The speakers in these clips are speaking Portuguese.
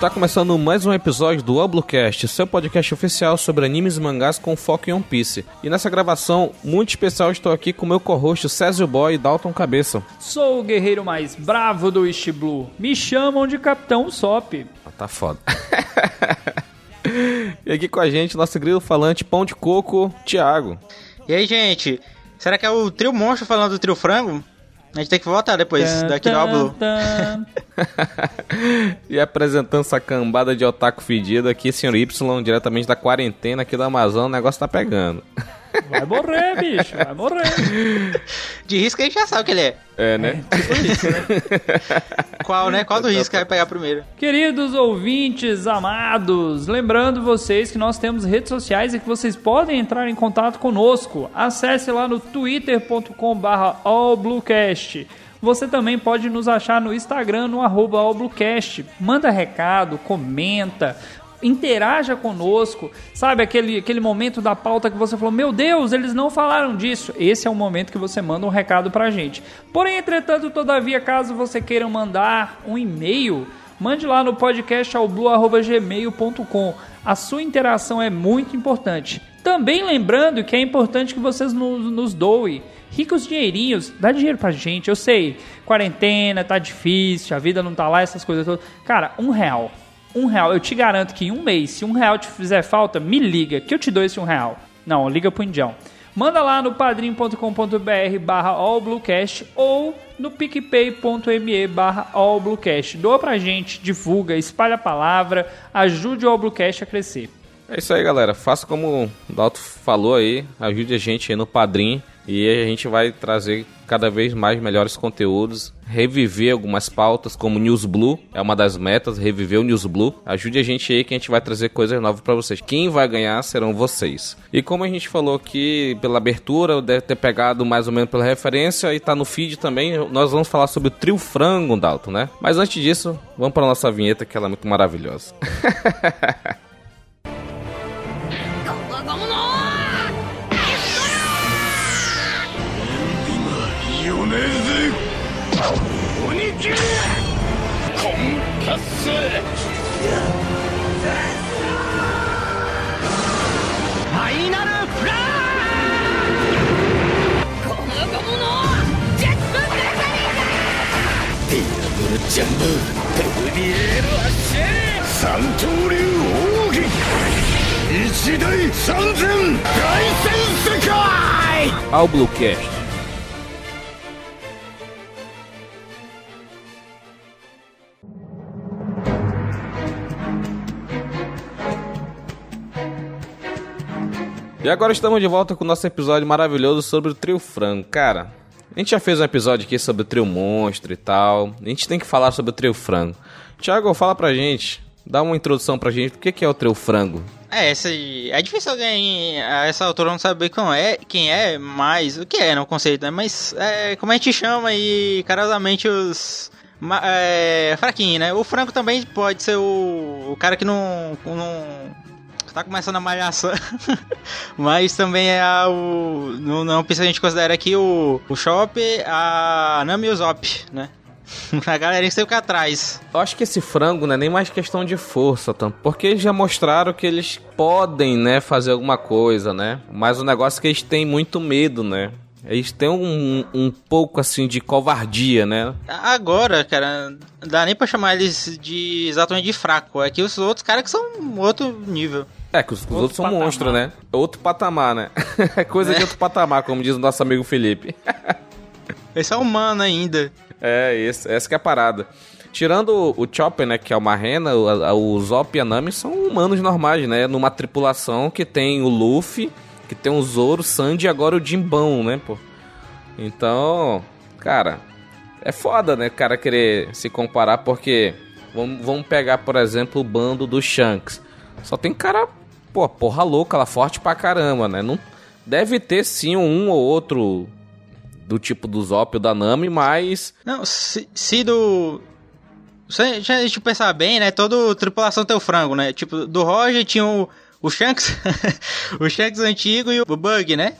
Está começando mais um episódio do Oblocast, seu podcast oficial sobre animes e mangás com foco em One Piece. E nessa gravação muito especial estou aqui com meu co-host Césio Boy e Dalton Cabeça. Sou o guerreiro mais bravo do East Blue. Me chamam de Capitão Sop. Ah, tá foda. e aqui com a gente, nosso grilo falante, pão de coco, Thiago. E aí, gente? Será que é o trio monstro falando do trio frango? A gente tem que voltar depois daqui do Blue. e apresentando essa cambada de otaku fedido aqui, Sr. Y, diretamente da quarentena aqui do Amazon, o negócio tá pegando. Vai morrer, bicho, vai morrer. De risco a gente já sabe o que ele é. É, né? É, tipo isso, né? Qual, né? Qual do risco vai pegar primeiro? Queridos ouvintes amados, lembrando vocês que nós temos redes sociais e que vocês podem entrar em contato conosco. Acesse lá no twitter.com/allbluecast. Você também pode nos achar no Instagram, no arroba Allbluecast. Manda recado, comenta, interaja conosco, sabe? Aquele, aquele momento da pauta que você falou, meu Deus, eles não falaram disso. Esse é o momento que você manda um recado pra gente. Porém, entretanto, todavia, caso você queira mandar um e-mail, mande lá no podcast blue.gmail.com. A sua interação é muito importante. Também lembrando que é importante que vocês nos, nos doem ricos dinheirinhos, dá dinheiro pra gente. Eu sei, quarentena, tá difícil, a vida não tá lá, essas coisas todas. Cara, um real um real. Eu te garanto que em um mês, se um real te fizer falta, me liga, que eu te dou esse um real. Não, liga pro Indião. Manda lá no padrim.com.br barra allbluecast ou no picpay.me barra allbluecast. Doa pra gente, divulga, espalha a palavra, ajude o Allbluecast a crescer. É isso aí, galera. Faça como o Dalton falou aí, ajude a gente aí no Padrim e a gente vai trazer cada vez mais melhores conteúdos, reviver algumas pautas como News Blue, é uma das metas, reviver o News Blue. Ajude a gente aí que a gente vai trazer coisas novas para vocês. Quem vai ganhar serão vocês. E como a gente falou aqui pela abertura, deve ter pegado mais ou menos pela referência e tá no feed também, nós vamos falar sobre o trio frango, Dalton, né? Mas antes disso, vamos para nossa vinheta que ela é muito maravilhosa. 鬼切れコンカッセファイナルフラーこのゴムのジェットブラザリーディアブルジャンルトルディエールアッシェ三刀流奥義一大三千大戦世界 ao Bluecast E agora estamos de volta com o nosso episódio maravilhoso sobre o trio frango. Cara, a gente já fez um episódio aqui sobre o trio monstro e tal. A gente tem que falar sobre o trio frango. Tiago, fala pra gente. Dá uma introdução pra gente. O que é o trio frango? É, é difícil alguém a essa altura não saber quem é, quem é, mas o que é, no conceito, né? Mas é, como a gente chama aí, carinhosamente os é, fraquinho, né? O frango também pode ser o, o cara que não, não tá começando a malhação. Mas também é a, o. Não, não precisa a gente considera aqui o, o Shop, a Nami e o Zop, né? a galera que ficar atrás. Eu acho que esse frango não é nem mais questão de força, tá? porque eles já mostraram que eles podem, né, fazer alguma coisa, né? Mas o negócio é que eles têm muito medo, né? Eles têm um, um pouco assim de covardia, né? Agora, cara, não dá nem pra chamar eles de exatamente de fraco. É que os outros caras que são outro nível. É, que os, os outros são monstros, né? Outro patamar, né? É coisa é. de outro patamar, como diz o nosso amigo Felipe. Esse é humano ainda. É, esse, essa que é a parada. Tirando o Chopper, né, que é uma rena, o, o Zop e a Nami são humanos normais, né? Numa tripulação que tem o Luffy, que tem o Zoro, o Sandy e agora o Jimbão, né, pô? Então, cara, é foda, né, o cara querer se comparar, porque vamos, vamos pegar, por exemplo, o bando do Shanks. Só tem cara pô, porra louca, ela forte pra caramba, né? Não, deve ter sim um ou outro do tipo do Zop ou da Nami, mas. Não, se, se do. Se a gente pensar bem, né? Toda tripulação tem o frango, né? Tipo, do Roger tinha o, o Shanks, o Shanks antigo e o Bug, né?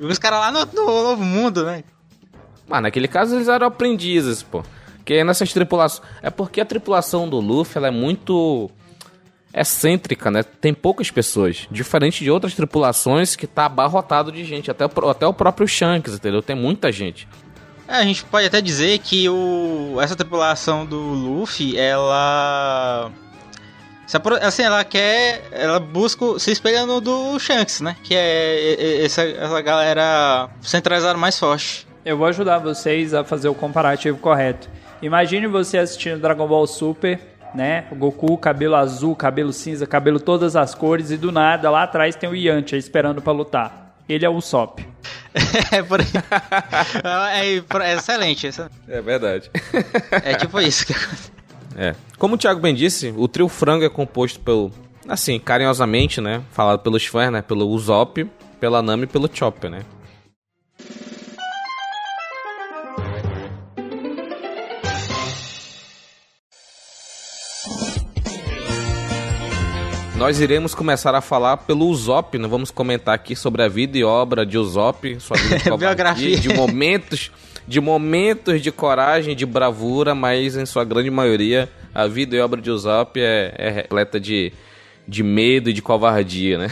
E os caras lá no, no Novo Mundo, né? Mas naquele caso eles eram aprendizes, pô. Porque nessas tripulações. É porque a tripulação do Luffy ela é muito excêntrica, né? Tem poucas pessoas. Diferente de outras tripulações que tá abarrotado de gente. Até o, até o próprio Shanks, entendeu? Tem muita gente. É, a gente pode até dizer que o, essa tripulação do Luffy, ela. Assim, ela quer. Ela busca se espelhando do Shanks, né? Que é essa, essa galera centralizada mais forte. Eu vou ajudar vocês a fazer o comparativo correto. Imagine você assistindo Dragon Ball Super né? O Goku, cabelo azul, cabelo cinza, cabelo todas as cores e do nada lá atrás tem o Yantia esperando para lutar. Ele é o Usopp. é, por aí. é, é excelente, É verdade. é tipo isso que É. Como o Thiago bem disse, o trio frango é composto pelo, assim, carinhosamente, né? Falado pelos fãs, né? Pelo Usopp, pela Nami e pelo Chopper, né? Nós iremos começar a falar pelo Usopp, né? Vamos comentar aqui sobre a vida e obra de Usopp, sua vida de biografia, de momentos, de momentos de coragem, de bravura, mas em sua grande maioria a vida e obra de Usopp é, é repleta de, de medo e de covardia, né?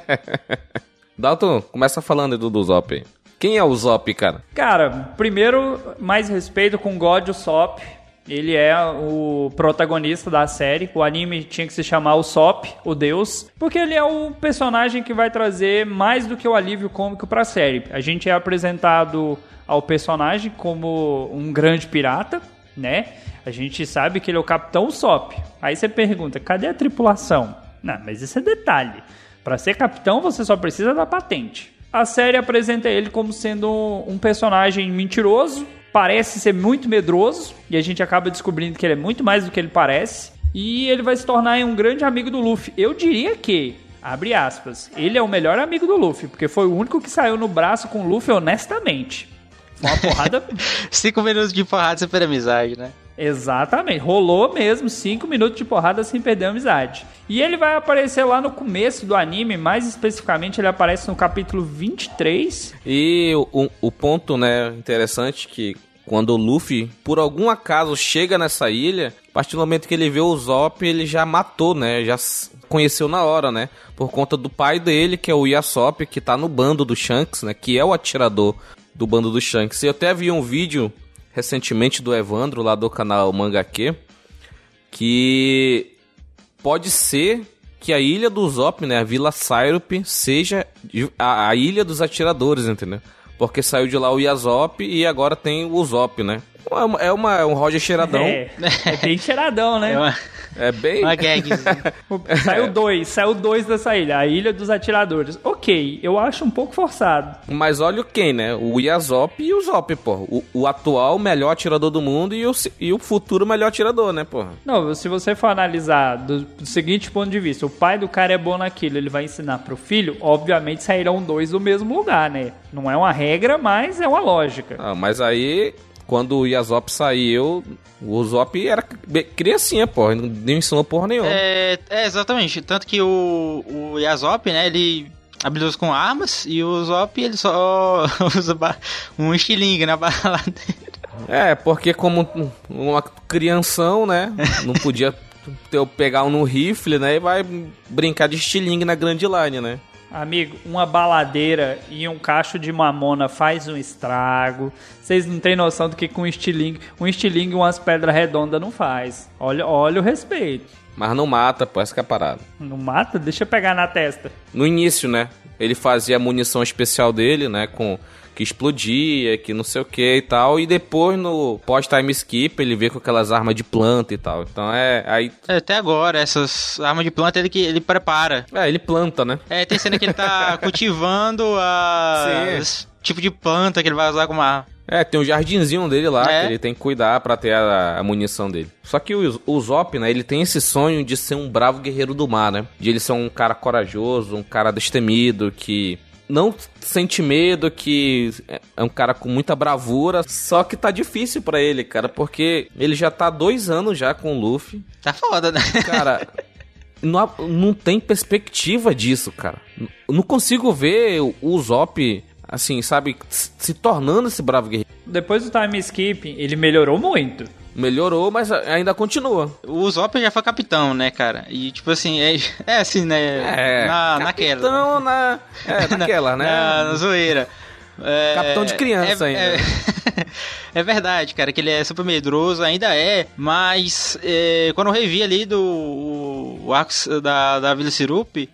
Dalton, começa falando do Usopp. Quem é o Usopp, cara? Cara, primeiro, mais respeito com God Usopp ele é o protagonista da série. O anime tinha que se chamar o Sop, o Deus, porque ele é o personagem que vai trazer mais do que o alívio cômico para a série. A gente é apresentado ao personagem como um grande pirata, né? A gente sabe que ele é o Capitão Sop. Aí você pergunta, cadê a tripulação? Não, mas isso é detalhe. Para ser capitão, você só precisa da patente. A série apresenta ele como sendo um personagem mentiroso, parece ser muito medroso e a gente acaba descobrindo que ele é muito mais do que ele parece. E ele vai se tornar um grande amigo do Luffy. Eu diria que, abre aspas, ele é o melhor amigo do Luffy, porque foi o único que saiu no braço com o Luffy honestamente. Uma porrada. Cinco minutos de porrada perder amizade, né? Exatamente. Rolou mesmo cinco minutos de porrada sem perder a amizade. E ele vai aparecer lá no começo do anime, mais especificamente ele aparece no capítulo 23. E o, o ponto, né, interessante que quando o Luffy, por algum acaso, chega nessa ilha, a partir do momento que ele vê o Zop, ele já matou, né? Já conheceu na hora, né? Por conta do pai dele, que é o Yasop, que tá no bando do Shanks, né? Que é o atirador do bando do Shanks. Eu até vi um vídeo recentemente do Evandro, lá do canal Mangaque, que pode ser que a ilha do Zop, né, a Vila Syrup, seja a, a, ilha dos atiradores, entendeu? Porque saiu de lá o Yazop e agora tem o Zop, né? É, uma, é, uma, é um Roger cheiradão. É, é bem cheiradão, né? É uma... É bem. Uma gag. saiu dois, saiu dois dessa ilha, a Ilha dos Atiradores. Ok, eu acho um pouco forçado. Mas olha quem, né? O Yazop e o Zop, pô. O, o, atual melhor atirador do mundo e o, e o futuro melhor atirador, né, pô? Não, se você for analisar do, do seguinte ponto de vista, o pai do cara é bom naquilo, ele vai ensinar pro filho, obviamente sairão dois do mesmo lugar, né? Não é uma regra, mas é uma lógica. Ah, mas aí quando o Yazop saiu, o Zop era criancinha, porra, não ensinou porra nenhuma. É, é, exatamente. Tanto que o, o Yazop, né, ele habilidoso com armas e o Zop ele só usa um estilingue na baladeira. É, porque como uma crianção, né, não podia ter, pegar um no rifle, né, e vai brincar de estilingue na Grand Line, né. Amigo, uma baladeira e um cacho de mamona faz um estrago. Vocês não têm noção do que com um estilingue, um estilingue e umas pedras redondas não faz. Olha, olha o respeito. Mas não mata, pô, essa que é a parada. Não mata? Deixa eu pegar na testa. No início, né? Ele fazia a munição especial dele, né? Com que explodia, que não sei o que e tal. E depois no pós-time skip ele vê com aquelas armas de planta e tal. Então é aí. É, até agora, essas armas de planta ele que ele prepara. É, ele planta, né? É, tem cena que ele tá cultivando a. Sim. Tipo de planta que ele vai usar como arma. É, tem um jardinzinho dele lá é. que ele tem que cuidar para ter a, a, munição dele. Só que o, o Zop, né, ele tem esse sonho de ser um bravo guerreiro do mar, né? De ele ser um cara corajoso, um cara destemido, que não sente medo, que é um cara com muita bravura, só que tá difícil para ele, cara, porque ele já tá dois anos já com o Luffy. Tá foda, né? Cara, não, não tem perspectiva disso, cara. Não consigo ver o Zop assim, sabe, se tornando esse bravo guerreiro. Depois do time skip, ele melhorou muito. Melhorou, mas ainda continua. O Zop já foi capitão, né, cara? E tipo assim, é, é assim, né? É, na, capitão naquela. na, é, naquela, né? Na, na zoeira. É, Capitão de criança é, ainda. É, é, verdade, cara, que ele é super medroso, ainda é, mas é, quando eu revi ali do o, arco da, da Vila Sirup,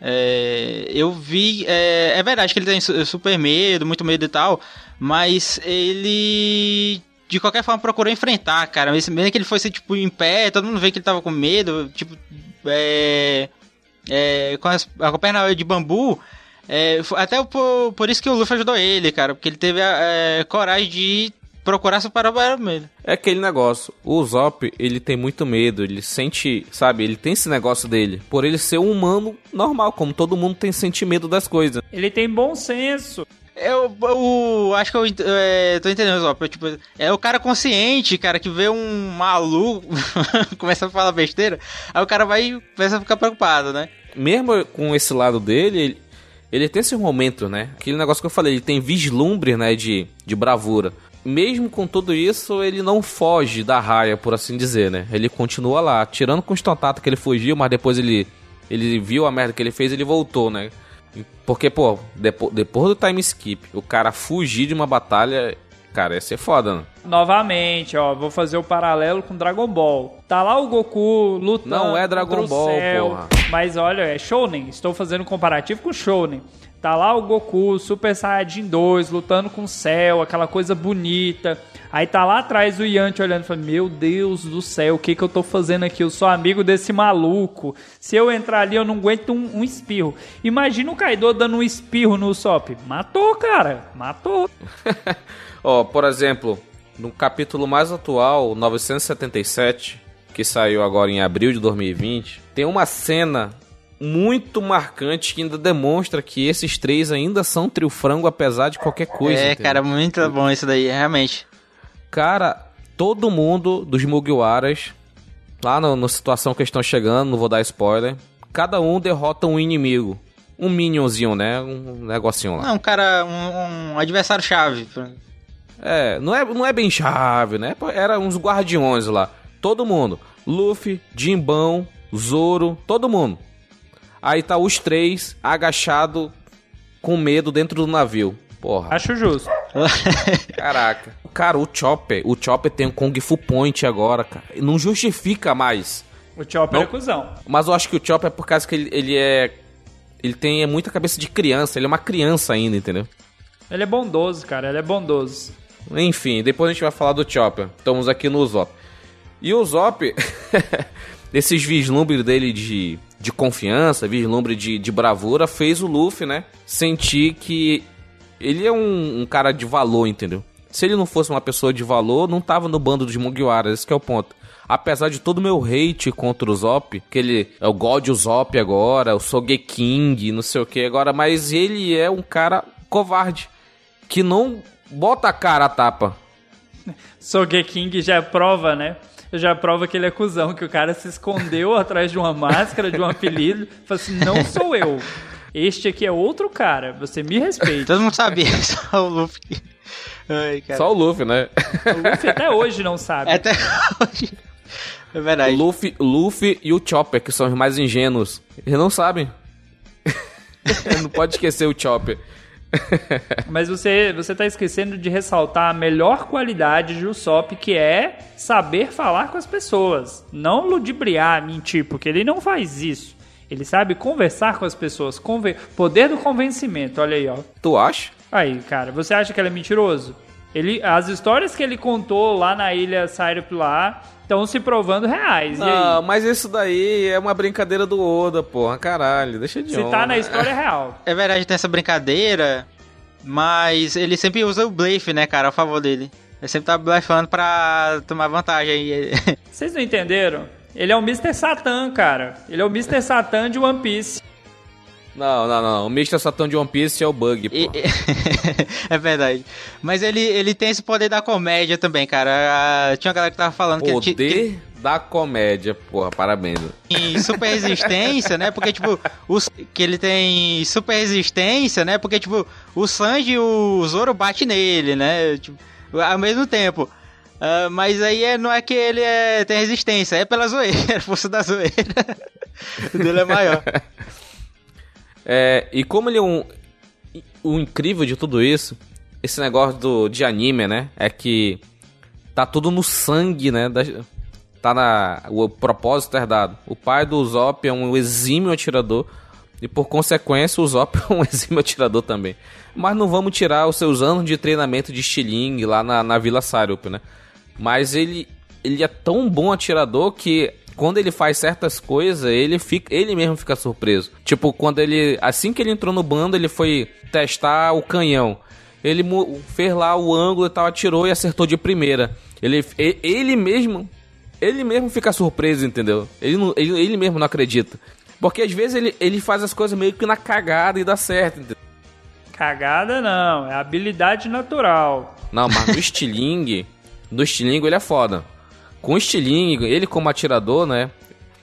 é, eu vi. É, é verdade que ele tem super medo, muito medo e tal, mas ele de qualquer forma procurou enfrentar, cara. Mesmo que ele fosse, tipo, em pé, todo mundo vê que ele tava com medo, tipo, é. é com, as, a perna de bambu. É, até por, por isso que o Luffy ajudou ele, cara, porque ele teve a é, coragem de procurar superar o medo. É aquele negócio, o Zop, ele tem muito medo, ele sente, sabe, ele tem esse negócio dele, por ele ser um humano normal, como todo mundo tem sente medo das coisas. Ele tem bom senso. Eu, eu acho que eu é, tô entendendo, Zop. Tipo, é o cara consciente, cara, que vê um maluco começa a falar besteira, aí o cara vai começa a ficar preocupado, né? Mesmo com esse lado dele, ele, ele tem esse momento, né? Aquele negócio que eu falei, ele tem vislumbre, né, de, de bravura. Mesmo com tudo isso, ele não foge da raia, por assim dizer, né? Ele continua lá, tirando com os contatos que ele fugiu, mas depois ele, ele viu a merda que ele fez ele voltou, né? Porque, pô, depois, depois do time skip, o cara fugir de uma batalha, cara, ia ser foda, né? Novamente, ó, vou fazer o paralelo com Dragon Ball. Tá lá o Goku lutando. Não é Dragon Ball, céu, porra. Mas olha, é Shounen. Estou fazendo um comparativo com Shounen. Tá lá o Goku, Super Saiyajin 2, lutando com o céu, aquela coisa bonita. Aí tá lá atrás o Yanti olhando e falando: Meu Deus do céu, o que que eu tô fazendo aqui? Eu sou amigo desse maluco. Se eu entrar ali, eu não aguento um, um espirro. Imagina o Kaido dando um espirro no Sop. Matou, cara. Matou. Ó, oh, por exemplo, no capítulo mais atual, 977, que saiu agora em abril de 2020, tem uma cena muito marcante que ainda demonstra que esses três ainda são trio frango apesar de qualquer coisa. É, entendeu? cara, muito bom isso daí, realmente. Cara, todo mundo dos Mugiwaras, lá na, na situação que estão chegando, não vou dar spoiler, cada um derrota um inimigo. Um minionzinho, né? Um negocinho lá. Não, um cara, um, um adversário chave. É, não é, não é bem chave, né? Era uns guardiões lá. Todo mundo. Luffy, Jimbão, Zoro, todo mundo. Aí tá os três agachados com medo dentro do navio. Porra. Acho justo. Caraca. Cara, o Chopper, o Chopper tem um Kung Fu Point agora, cara. Não justifica mais. O Chopper Não. é cuzão. Mas eu acho que o Chopper é por causa que ele, ele é. Ele tem muita cabeça de criança, ele é uma criança ainda, entendeu? Ele é bondoso, cara. Ele é bondoso. Enfim, depois a gente vai falar do Chopper. Estamos aqui no Zop. E o Zop, esses vislumbres dele de, de confiança, vislumbre de, de bravura, fez o Luffy, né? Sentir que ele é um, um, cara de valor, entendeu? Se ele não fosse uma pessoa de valor, não tava no bando dos Mugiwaras, esse é o ponto. Apesar de todo o meu hate contra o Zop, que ele é o God Zop agora, o Sogeking, não sei o que agora, mas ele é um cara covarde, que não bota a cara a tapa. Sogeking já prova, né? Já prova que ele é cuzão, que o cara se escondeu atrás de uma máscara, de um apelido, falou assim, não sou eu. Este aqui é outro cara, você me respeita. Todo mundo sabia, só o Luffy. Ai, Só o Luffy, né? O Luffy até hoje não sabe. Até hoje. É verdade. O Luffy, Luffy e o Chopper, que são os mais ingênuos, eles não sabem. não pode esquecer o Chopper. Mas você, você tá esquecendo de ressaltar a melhor qualidade de Usopp, que é saber falar com as pessoas. Não ludibriar, mentir, porque ele não faz isso. Ele sabe conversar com as pessoas. Conver... Poder do convencimento, olha aí, ó. Tu acha? Aí, cara, você acha que ele é mentiroso? Ele, as histórias que ele contou lá na ilha Syrup lá estão se provando reais. Não, mas isso daí é uma brincadeira do Oda, porra, caralho. Deixa de Se onda. tá na história é real. É verdade, tem essa brincadeira, mas ele sempre usa o blefe, né, cara, a favor dele. Ele sempre tá blefando pra tomar vantagem aí. Vocês não entenderam? Ele é o Mr. Satan, cara. Ele é o Mr. Satan de One Piece. Não, não, não. O Mr. Satan de One Piece é o Bug, pô. E- é verdade. Mas ele, ele tem esse poder da comédia também, cara. Tinha uma galera que tava falando que, ele ti- que- Poder da comédia, porra, parabéns. Em super resistência, né? Porque, tipo, os, que ele tem super resistência, né? Porque, tipo, o Sanji e o Zoro bate nele, né? Tipo, ao mesmo tempo. Uh, mas aí é, não é que ele é, tem resistência, é pela zoeira, força da zoeira. o dele é maior. É, e como ele é um. O incrível de tudo isso, esse negócio do, de anime, né? É que tá tudo no sangue, né? Da, tá na. O propósito herdado. O pai do Zop é um exímio atirador. E por consequência, o Zop é um exímio atirador também. Mas não vamos tirar os seus anos de treinamento de estilingue lá na, na Vila Sarup, né? Mas ele, ele é tão bom atirador que quando ele faz certas coisas, ele fica, ele mesmo fica surpreso. Tipo, quando ele, assim que ele entrou no bando, ele foi testar o canhão. Ele fez lá o ângulo e tal, atirou e acertou de primeira. Ele, ele mesmo, ele mesmo fica surpreso, entendeu? Ele, não, ele, ele mesmo não acredita. Porque às vezes ele, ele faz as coisas meio que na cagada e dá certo, entendeu? Cagada não, é habilidade natural. Não, mas no estilingue, no estilingue ele é foda. Com o estilingue, ele como atirador, né?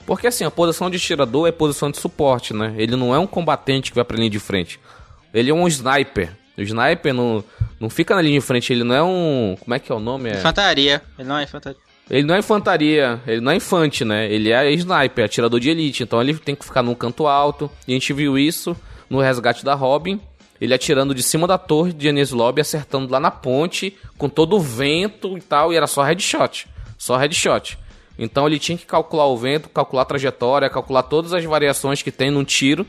Porque assim, a posição de atirador é posição de suporte, né? Ele não é um combatente que vai pra linha de frente. Ele é um sniper. O sniper não, não fica na linha de frente, ele não é um. Como é que é o nome? É... Infantaria. Ele não é infantaria. Ele não é infantaria, ele não é infante, né? Ele é sniper, atirador de elite. Então ele tem que ficar num canto alto. E a gente viu isso no resgate da Robin. Ele atirando de cima da torre de Enies Lobby, acertando lá na ponte, com todo o vento e tal, e era só headshot. Só headshot. Então ele tinha que calcular o vento, calcular a trajetória, calcular todas as variações que tem num tiro,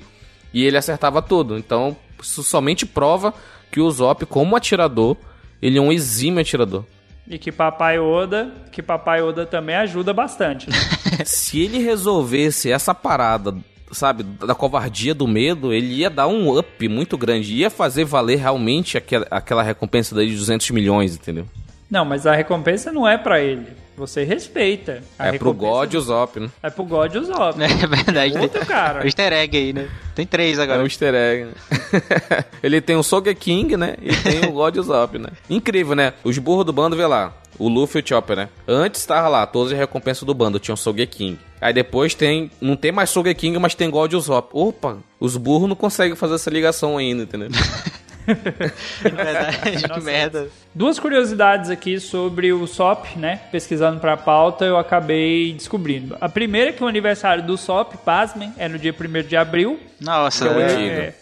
e ele acertava tudo. Então, isso somente prova que o Zop, como atirador, ele é um exímio atirador. E que Papai Oda, que Papai Oda também ajuda bastante. Né? Se ele resolvesse essa parada sabe, da covardia, do medo, ele ia dar um up muito grande. Ia fazer valer realmente aquela, aquela recompensa de 200 milhões, entendeu? Não, mas a recompensa não é para ele. Você respeita. A é pro God Usopp, né? É pro God Usopp. É verdade. Outro cara. O easter egg aí, né? Tem três agora. É um easter egg, né? ele tem o Sogeking, né? E tem o God Usopp, né? Incrível, né? Os burros do bando, vê lá. O Luffy e o Chopper, né? Antes tava lá, todas as recompensas do bando, tinha o Sogeking. Aí depois tem. Não tem mais Sogeking, mas tem God Usopp. Opa, os burros não conseguem fazer essa ligação ainda, entendeu? Verdade, que merda. Duas curiosidades aqui sobre o SOP, né? Pesquisando pra pauta, eu acabei descobrindo. A primeira é que o aniversário do SOP, pasmem, é no dia 1 de abril. Nossa, é,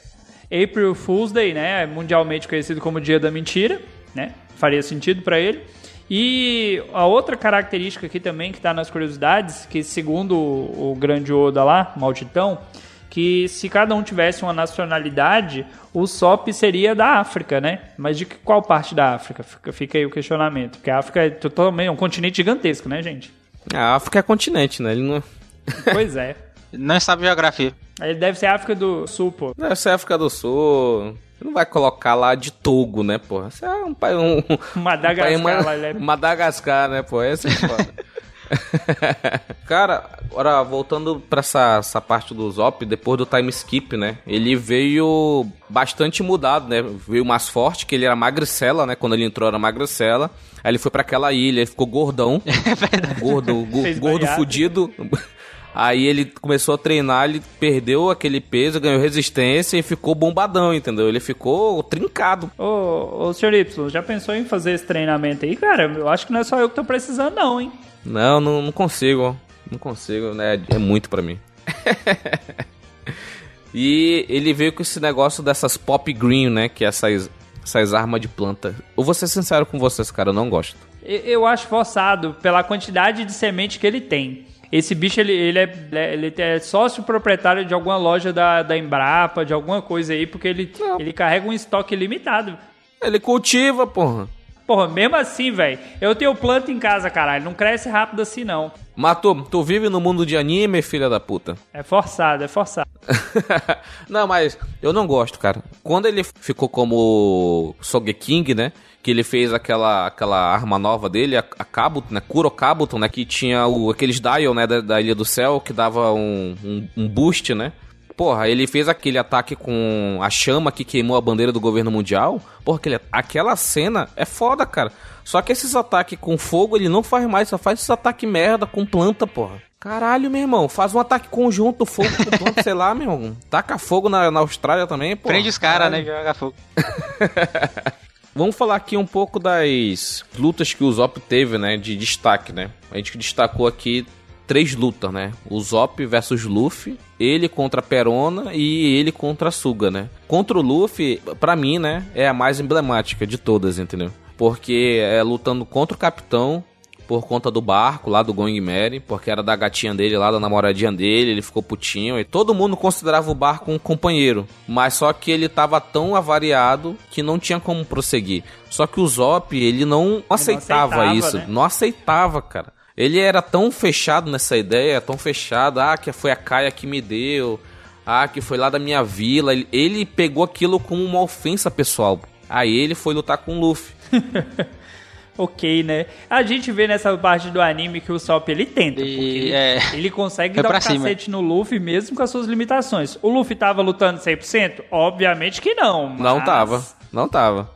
é April Fool's Day, né? É mundialmente conhecido como Dia da Mentira, né? Faria sentido para ele. E a outra característica aqui também que está nas curiosidades, que segundo o, o grande Oda lá, Malditão, que se cada um tivesse uma nacionalidade, o SOP seria da África, né? Mas de qual parte da África? Fica, fica aí o questionamento. Porque a África é totalmente um continente gigantesco, né, gente? A África é continente, né? Ele não... pois é. não sabe geografia. Ele deve ser África do Sul, pô. Deve ser África do Sul. Não vai colocar lá de Togo, né, pô? Você é um pai. Um, Madagascar, um uma, é... Madagascar, né, pô? Esse é foda. Cara, agora voltando para essa, essa parte do Zop, depois do time skip, né? Ele veio bastante mudado, né? Veio mais forte, que ele era magricela, né? Quando ele entrou era magricela. Aí ele foi para aquela ilha, ele ficou gordão. É gordo, gordo fudido. Aí ele começou a treinar, ele perdeu aquele peso, ganhou resistência e ficou bombadão, entendeu? Ele ficou trincado. Ô, ô senhor Y, já pensou em fazer esse treinamento aí? Cara, eu acho que não é só eu que tô precisando, não, hein? Não, não, não consigo. Não consigo, né? É muito para mim. e ele veio com esse negócio dessas pop green, né? Que é essas, essas armas de planta. Eu vou ser sincero com vocês, cara, eu não gosto. Eu acho forçado pela quantidade de semente que ele tem. Esse bicho, ele, ele, é, ele é sócio proprietário de alguma loja da, da Embrapa, de alguma coisa aí, porque ele, ele carrega um estoque limitado. Ele cultiva, porra. Porra, mesmo assim, velho, eu tenho planta em casa, caralho. Não cresce rápido assim, não. Matou, tu vive no mundo de anime, filha da puta. É forçado, é forçado. não, mas eu não gosto, cara. Quando ele ficou como Sogeking, né? Que ele fez aquela, aquela arma nova dele, a, a Kabuto, né? Kuro Kabuto, né? Que tinha o, aqueles dial, né? Da, da Ilha do Céu, que dava um, um, um boost, né? Porra, ele fez aquele ataque com a chama que queimou a bandeira do governo mundial. Porra, aquele, aquela cena é foda, cara. Só que esses ataques com fogo ele não faz mais, só faz esses ataques merda com planta, porra. Caralho, meu irmão, faz um ataque conjunto, fogo com planta, sei lá, meu irmão. Taca fogo na, na Austrália também, porra. Prende os caras, né? Joga fogo. Vamos falar aqui um pouco das lutas que o Zop teve, né, de destaque, né? A gente destacou aqui três lutas, né? O Zop versus Luffy, ele contra Perona e ele contra Suga, né? Contra o Luffy, pra mim, né, é a mais emblemática de todas, entendeu? Porque é lutando contra o Capitão por conta do barco lá do Going Mary, porque era da gatinha dele lá, da namoradinha dele, ele ficou putinho. E todo mundo considerava o barco um companheiro, mas só que ele tava tão avariado que não tinha como prosseguir. Só que o Zop, ele não aceitava, não aceitava isso, né? não aceitava, cara. Ele era tão fechado nessa ideia, tão fechado, ah, que foi a Kaia que me deu, ah, que foi lá da minha vila. Ele, ele pegou aquilo como uma ofensa pessoal. Aí ele foi lutar com o Luffy. ok, né? A gente vê nessa parte do anime que o Sop ele tenta. E, é, ele consegue é dar um cima. cacete no Luffy mesmo com as suas limitações. O Luffy tava lutando 100%? Obviamente que não. Mas... Não tava. Não tava.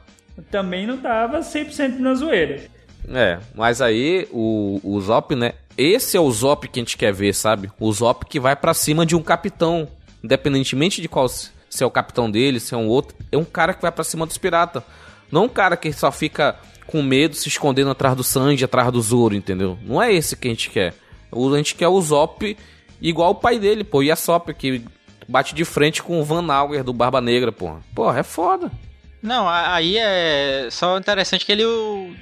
Também não tava 100% na zoeira. É, mas aí o, o Zop, né? Esse é o Zop que a gente quer ver, sabe? O Zop que vai para cima de um capitão. Independentemente de qual se é o capitão dele, se é um outro. É um cara que vai para cima dos piratas. Não um cara que só fica com medo, se escondendo atrás do Sanji, atrás do Zoro, entendeu? Não é esse que a gente quer. A gente quer o Zop igual o pai dele, pô, Yasop, que bate de frente com o Van Auger do Barba Negra, pô. Porra, é foda. Não, aí é só interessante que ele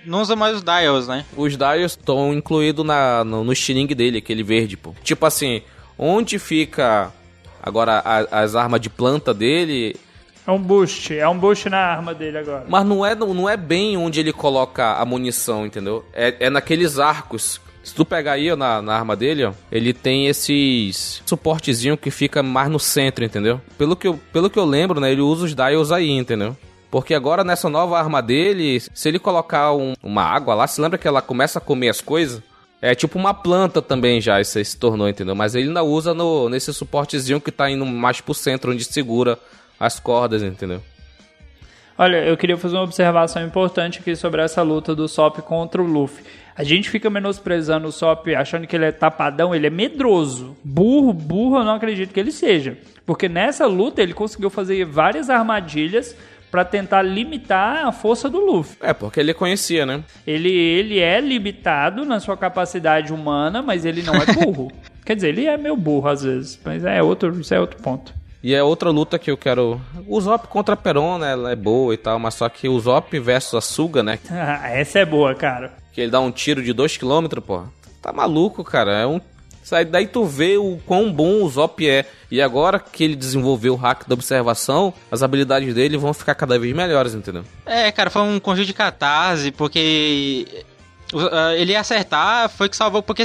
não usa mais os dials, né? Os dials estão incluídos na, no, no estilingue dele, aquele verde, pô. Tipo assim, onde fica agora a, as armas de planta dele é um boost, é um boost na arma dele agora. Mas não é, não é bem onde ele coloca a munição, entendeu? É, é naqueles arcos. Se tu pegar aí ó, na, na arma dele, ó, ele tem esses suportezinho que fica mais no centro, entendeu? Pelo que eu, pelo que eu lembro, né, ele usa os dials aí, entendeu? Porque agora nessa nova arma dele, se ele colocar um, uma água lá, se lembra que ela começa a comer as coisas? É tipo uma planta também já, isso aí se tornou, entendeu? Mas ele ainda usa no, nesse suportezinho que tá indo mais pro centro, onde segura as cordas, entendeu? Olha, eu queria fazer uma observação importante aqui sobre essa luta do Sop contra o Luffy. A gente fica menosprezando o Sop achando que ele é tapadão, ele é medroso. Burro, burro eu não acredito que ele seja. Porque nessa luta ele conseguiu fazer várias armadilhas para tentar limitar a força do Luffy. É, porque ele conhecia, né? Ele, ele é limitado na sua capacidade humana, mas ele não é burro. Quer dizer, ele é meio burro às vezes, mas é outro, isso é outro ponto. E é outra luta que eu quero. O Zop contra a Peron, né? Ela é boa e tal, mas só que o Zop versus a Suga, né? Essa é boa, cara. Que ele dá um tiro de 2km, pô. Tá maluco, cara. É um. Daí tu vê o quão bom o Zop é. E agora que ele desenvolveu o hack da observação, as habilidades dele vão ficar cada vez melhores, entendeu? É, cara, foi um conjunto de catarse, porque ele ia acertar, foi que salvou, porque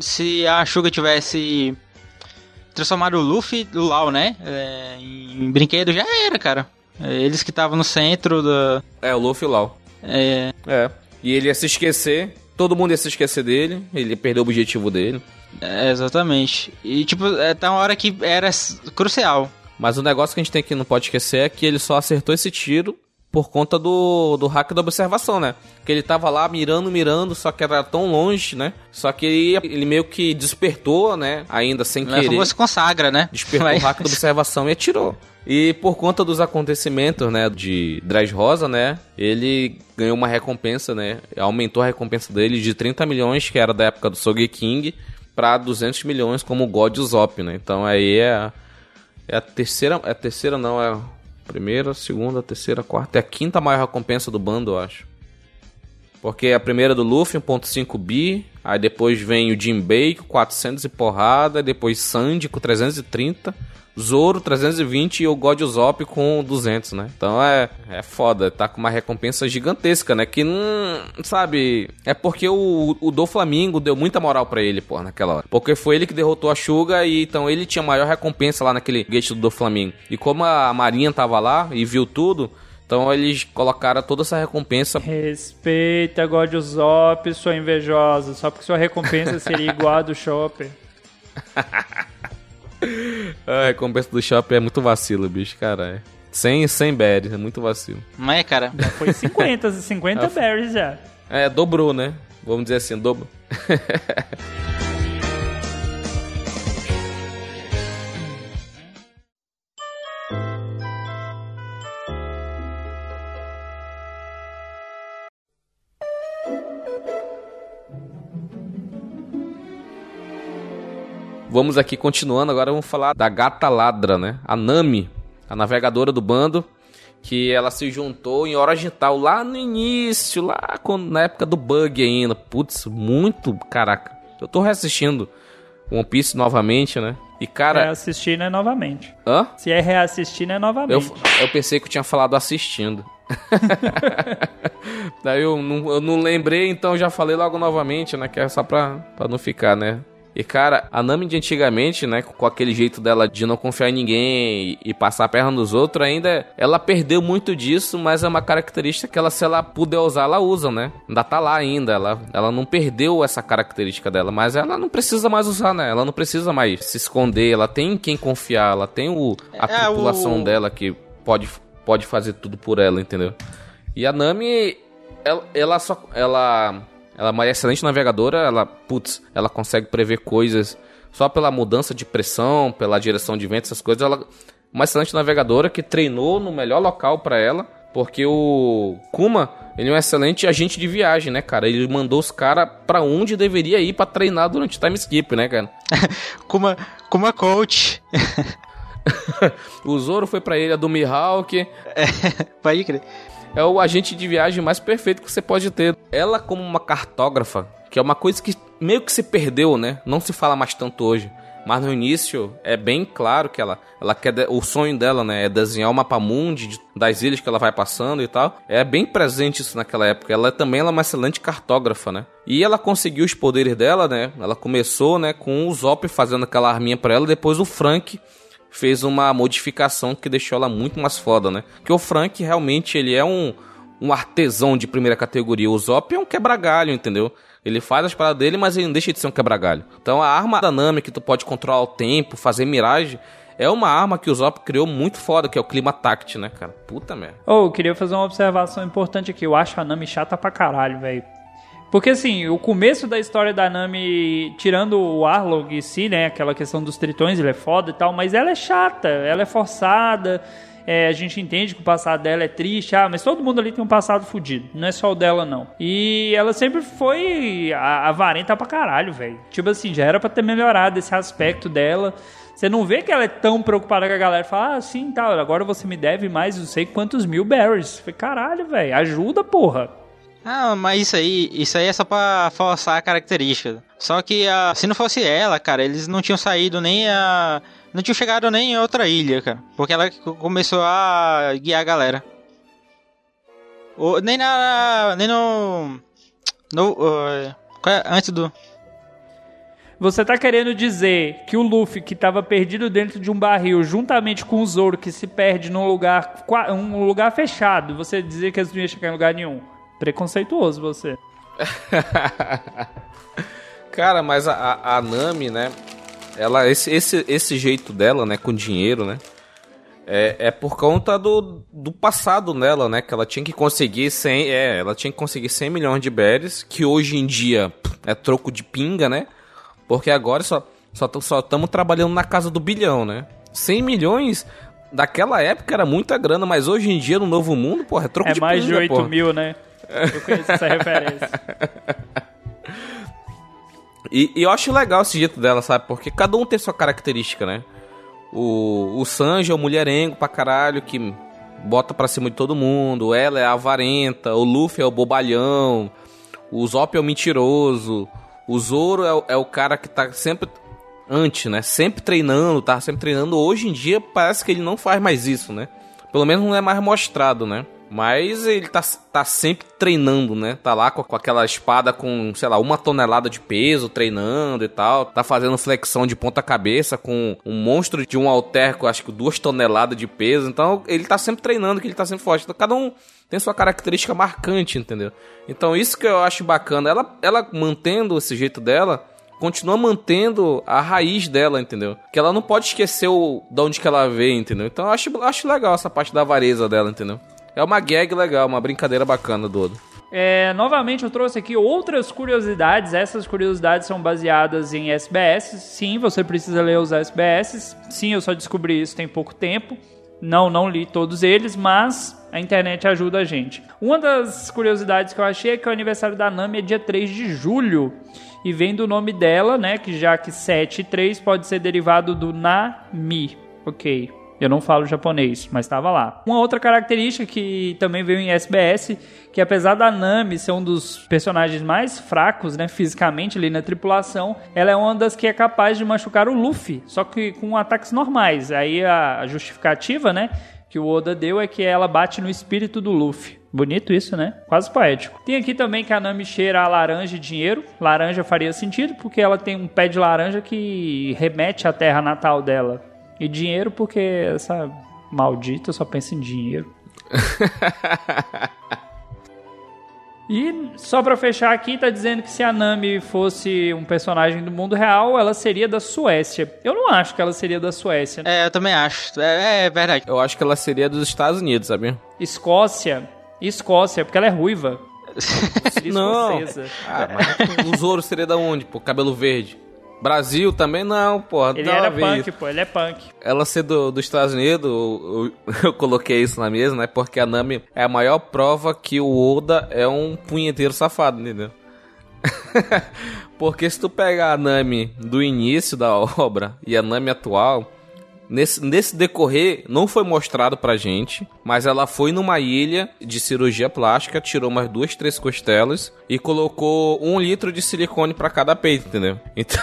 se a Suga tivesse transformar o Luffy, o Lau, né? É, em brinquedo já era, cara. Eles que estavam no centro da. É, o Luffy e o Lau. É. É. E ele ia se esquecer, todo mundo ia se esquecer dele, ele ia perder o objetivo dele. É, exatamente. E, tipo, é tá uma hora que era crucial. Mas o negócio que a gente tem que não pode esquecer é que ele só acertou esse tiro por conta do, do hack da observação, né? Que ele tava lá mirando, mirando, só que era tão longe, né? Só que ele, ele meio que despertou, né? Ainda sem Não querer. se consagra, né? Despertou Mas... o hack da observação e atirou. E por conta dos acontecimentos, né, de Dressrosa, né, ele ganhou uma recompensa, né, aumentou a recompensa dele de 30 milhões, que era da época do Sogeking, para 200 milhões como God Usopp, né. Então aí é, é a terceira, é a terceira não, é Primeira, segunda, terceira, quarta. É a quinta maior recompensa do bando, eu acho. Porque a primeira do Luffy, 1.5 bi. Aí depois vem o Jinbei com 400 e porrada. Depois Sandy com 330. Zoro 320 e o God Usopp com 200, né? Então é, é foda, tá com uma recompensa gigantesca, né? Que não, sabe, é porque o, o do Flamengo deu muita moral para ele, pô, naquela hora. Porque foi ele que derrotou a Suga e então ele tinha maior recompensa lá naquele gate do Flamengo. E como a Marinha tava lá e viu tudo, então eles colocaram toda essa recompensa. Respeita, God Usopp, sua invejosa. Só porque sua recompensa seria igual a do Chopper. A recompensa do shopping é muito vacilo, bicho, caralho. 100, 100 berries, é muito vacilo. Mas, cara. Já foi 50, 50 berries já. É, dobrou, né? Vamos dizer assim, dobrou. Vamos aqui continuando, agora vamos falar da gata ladra, né? A Nami, a navegadora do bando, que ela se juntou em Orogental lá no início, lá quando, na época do bug ainda. Putz, muito, caraca. Eu tô reassistindo One Piece novamente, né? E cara, Reassistir não é novamente. hã? Se é reassistir, não é Eu, novamente. eu pensei que eu tinha falado assistindo. Daí eu não, eu não lembrei, então eu já falei logo novamente, né? Que é só pra, pra não ficar, né? E cara, a Nami de antigamente, né? Com aquele jeito dela de não confiar em ninguém e, e passar a perna nos outros, ainda ela perdeu muito disso, mas é uma característica que ela, se ela puder usar, ela usa, né? Ainda tá lá ainda. Ela, ela não perdeu essa característica dela, mas ela não precisa mais usar, né? Ela não precisa mais se esconder, ela tem em quem confiar, ela tem o, a É, tripulação o- dela que pode, pode fazer tudo por ela, entendeu? E a Nami, ela, ela só. Ela, ela é uma excelente navegadora, ela, putz, ela consegue prever coisas só pela mudança de pressão, pela direção de vento, essas coisas. Ela uma excelente navegadora que treinou no melhor local pra ela, porque o Kuma, ele é um excelente agente de viagem, né, cara? Ele mandou os caras pra onde deveria ir pra treinar durante o time skip, né, cara? Kuma, Kuma Coach. O Zoro foi pra ilha do Mihawk, Pode crer. É o agente de viagem mais perfeito que você pode ter. Ela como uma cartógrafa, que é uma coisa que meio que se perdeu, né? Não se fala mais tanto hoje. Mas no início é bem claro que ela, ela quer o sonho dela, né, é desenhar o mapa mundi das ilhas que ela vai passando e tal. É bem presente isso naquela época. Ela também ela é uma excelente cartógrafa, né? E ela conseguiu os poderes dela, né? Ela começou, né, com o Zop fazendo aquela arminha pra ela, depois o Frank fez uma modificação que deixou ela muito mais foda, né? Que o Frank realmente ele é um, um artesão de primeira categoria. O Zop é um quebra-galho, entendeu? Ele faz as paradas dele, mas ele não deixa de ser um quebra-galho. Então a arma da Nami que tu pode controlar o tempo, fazer miragem, é uma arma que o Zop criou muito foda, que é o clima tact, né, cara? Puta merda. Ô, eu queria fazer uma observação importante aqui. Eu acho a Nami chata pra caralho, velho. Porque assim, o começo da história da Nami, tirando o Arlong em si, né? Aquela questão dos tritões, ele é foda e tal, mas ela é chata, ela é forçada. é, a gente entende que o passado dela é triste, ah, mas todo mundo ali tem um passado fudido. Não é só o dela, não. E ela sempre foi a- avarenta pra caralho, velho. Tipo assim, já era pra ter melhorado esse aspecto dela. Você não vê que ela é tão preocupada com a galera. Fala, ah, sim, tá, agora você me deve mais não sei quantos mil berries. Falei, caralho, velho, ajuda, porra. Ah, mas isso aí, isso aí é só pra forçar a característica. Só que ah, se não fosse ela, cara, eles não tinham saído nem a. Não tinham chegado nem em outra ilha, cara. Porque ela começou a guiar a galera. O- nem na. Nem no. no é? antes do. Você tá querendo dizer que o Luffy, que tava perdido dentro de um barril, juntamente com o Zoro, que se perde num lugar, um lugar fechado, você dizer que eles não iam chegar em lugar nenhum? Preconceituoso você. Cara, mas a, a, a Nami, né? Ela, esse, esse, esse jeito dela, né? Com dinheiro, né? É, é por conta do, do passado dela, né? Que ela tinha que conseguir 100, é, ela tinha que conseguir 100 milhões de berries, que hoje em dia é troco de pinga, né? Porque agora só só só estamos trabalhando na casa do bilhão, né? 100 milhões daquela época era muita grana, mas hoje em dia no novo mundo, porra, é troco É de mais de pinga, 8 porra. mil, né? Eu conheço essa referência. E, e eu acho legal esse jeito dela, sabe? Porque cada um tem sua característica, né? O, o Sanji é o mulherengo pra caralho, que bota pra cima de todo mundo. Ela é a avarenta. O Luffy é o bobalhão. O Zop é o mentiroso. O Zoro é, o- é o cara que tá sempre... Antes, né? Sempre treinando, tá sempre treinando. Hoje em dia parece que ele não faz mais isso, né? Pelo menos não é mais mostrado, né? Mas ele tá, tá sempre treinando, né? Tá lá com, com aquela espada com, sei lá, uma tonelada de peso, treinando e tal. Tá fazendo flexão de ponta cabeça com um monstro de um alter com acho que duas toneladas de peso. Então ele tá sempre treinando, que ele tá sempre forte. Então cada um tem sua característica marcante, entendeu? Então isso que eu acho bacana. Ela, ela mantendo esse jeito dela, continua mantendo a raiz dela, entendeu? Que ela não pode esquecer o, de onde que ela veio, entendeu? Então eu acho, acho legal essa parte da avareza dela, entendeu? É uma gag legal, uma brincadeira bacana do Oda. É, novamente eu trouxe aqui outras curiosidades. Essas curiosidades são baseadas em SBS. Sim, você precisa ler os SBS. Sim, eu só descobri isso tem pouco tempo. Não, não li todos eles, mas a internet ajuda a gente. Uma das curiosidades que eu achei é que o aniversário da Nami é dia 3 de julho. E vem do nome dela, né? Que já que 7 e 3 pode ser derivado do Nami. Ok. Eu não falo japonês, mas estava lá. Uma outra característica que também veio em SBS, que apesar da Nami ser um dos personagens mais fracos, né, fisicamente ali na tripulação, ela é uma das que é capaz de machucar o Luffy, só que com ataques normais. Aí a justificativa, né, que o Oda deu é que ela bate no espírito do Luffy. Bonito isso, né? Quase poético. Tem aqui também que a Nami cheira a laranja e dinheiro. Laranja faria sentido porque ela tem um pé de laranja que remete à terra natal dela. E dinheiro porque essa maldita só pensa em dinheiro. E só pra fechar aqui, tá dizendo que se a Nami fosse um personagem do mundo real, ela seria da Suécia. Eu não acho que ela seria da Suécia. É, eu também acho. É, é verdade. Eu acho que ela seria dos Estados Unidos, sabia? Escócia. Escócia, porque ela é ruiva. Seria Não. Ah, mas o Zoro seria da onde, pô? Cabelo verde. Brasil também não, porra. Ele não era punk, isso. pô, ele é punk. Ela ser do, dos Estados Unidos, eu, eu- eu coloquei isso na mesa, né? Porque a Nami é a maior prova que o Oda é um punheteiro safado, entendeu? Porque se tu pegar a Nami do início da obra e a Nami atual, nesse, nesse decorrer não foi mostrado pra gente, mas ela foi numa ilha de cirurgia plástica, tirou umas duas, três costelas e colocou um litro de silicone pra cada peito, entendeu? Então.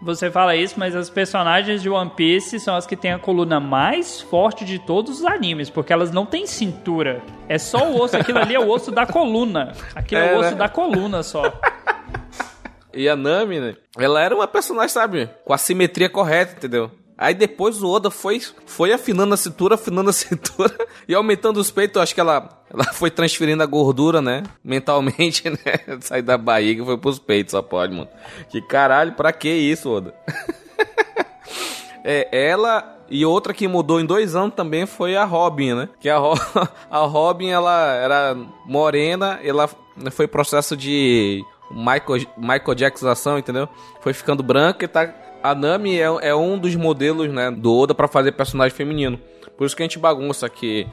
Você fala isso, mas as personagens de One Piece são as que têm a coluna mais forte de todos os animes, porque elas não têm cintura. É só o osso, aquilo ali é o osso da coluna. Aquilo é, É, o osso né? da coluna só. E a Nami, né? Ela era uma personagem, sabe? Com a simetria correta, entendeu? Aí depois o Oda foi, foi afinando a cintura, afinando a cintura e aumentando os peitos. Acho que ela, ela foi transferindo a gordura, né? Mentalmente, né? Sair da barriga e foi pros peitos, só pode, mano. Que caralho, pra que isso, Oda? É, ela e outra que mudou em dois anos também foi a Robin, né? Que a, Ro a Robin, ela era morena, ela foi processo de Michael, Michael Jacksonação, entendeu? Foi ficando branca e tá... A Nami é, é um dos modelos, né, do Oda pra fazer personagem feminino. Por isso que a gente bagunça aqui.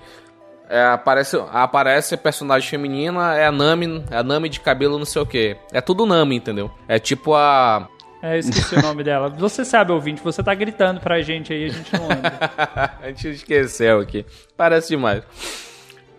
É, aparece, aparece personagem feminina, é a Nami, é a Nami de cabelo não sei o que. É tudo Nami, entendeu? É tipo a É, esqueci o nome dela. Você sabe, ouvinte, você tá gritando pra gente aí, a gente não lembra. a gente esqueceu aqui. Parece demais.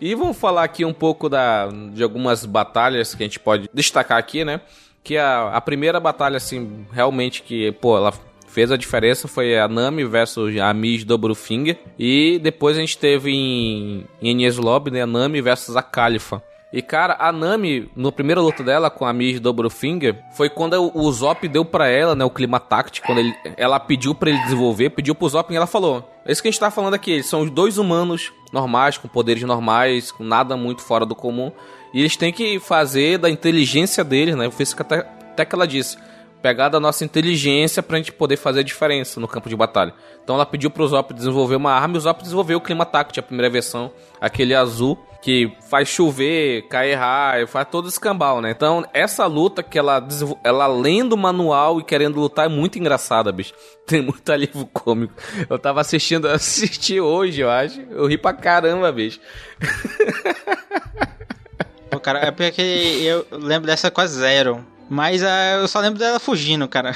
E vamos falar aqui um pouco da, de algumas batalhas que a gente pode destacar aqui, né? Que a, a primeira batalha, assim, realmente que, pô, ela fez a diferença foi a Nami versus a Miss Dobrofinger. E depois a gente teve em, em Enies Lobby, né? A Nami versus a Califa. E cara, a Nami, no primeiro luta dela com a Miss Dobrofinger, foi quando o, Zop deu pra ela, né, o clima táctico, quando ele, ela pediu pra ele desenvolver, pediu pro Zop e ela falou: É isso que a gente tá falando aqui, eles são os dois humanos normais, com poderes normais, com nada muito fora do comum, e eles têm que fazer da inteligência deles, né, foi isso que até, até que ela disse. Pegar da nossa inteligência pra gente poder fazer a diferença no campo de batalha. Então ela pediu pro Zop desenvolver uma arma e o Zop desenvolveu o clima táctico, a primeira versão, aquele azul que faz chover, cair raio, faz todo escambau, né? Então, essa luta que ela ela lendo o manual e querendo lutar é muito engraçada, bicho. Tem muito alívio cômico. Eu tava assistindo, assisti hoje, eu acho. Eu ri pra caramba, bicho. Pô, cara, é porque eu lembro dessa quase zero. Mas ah, eu só lembro dela fugindo, cara.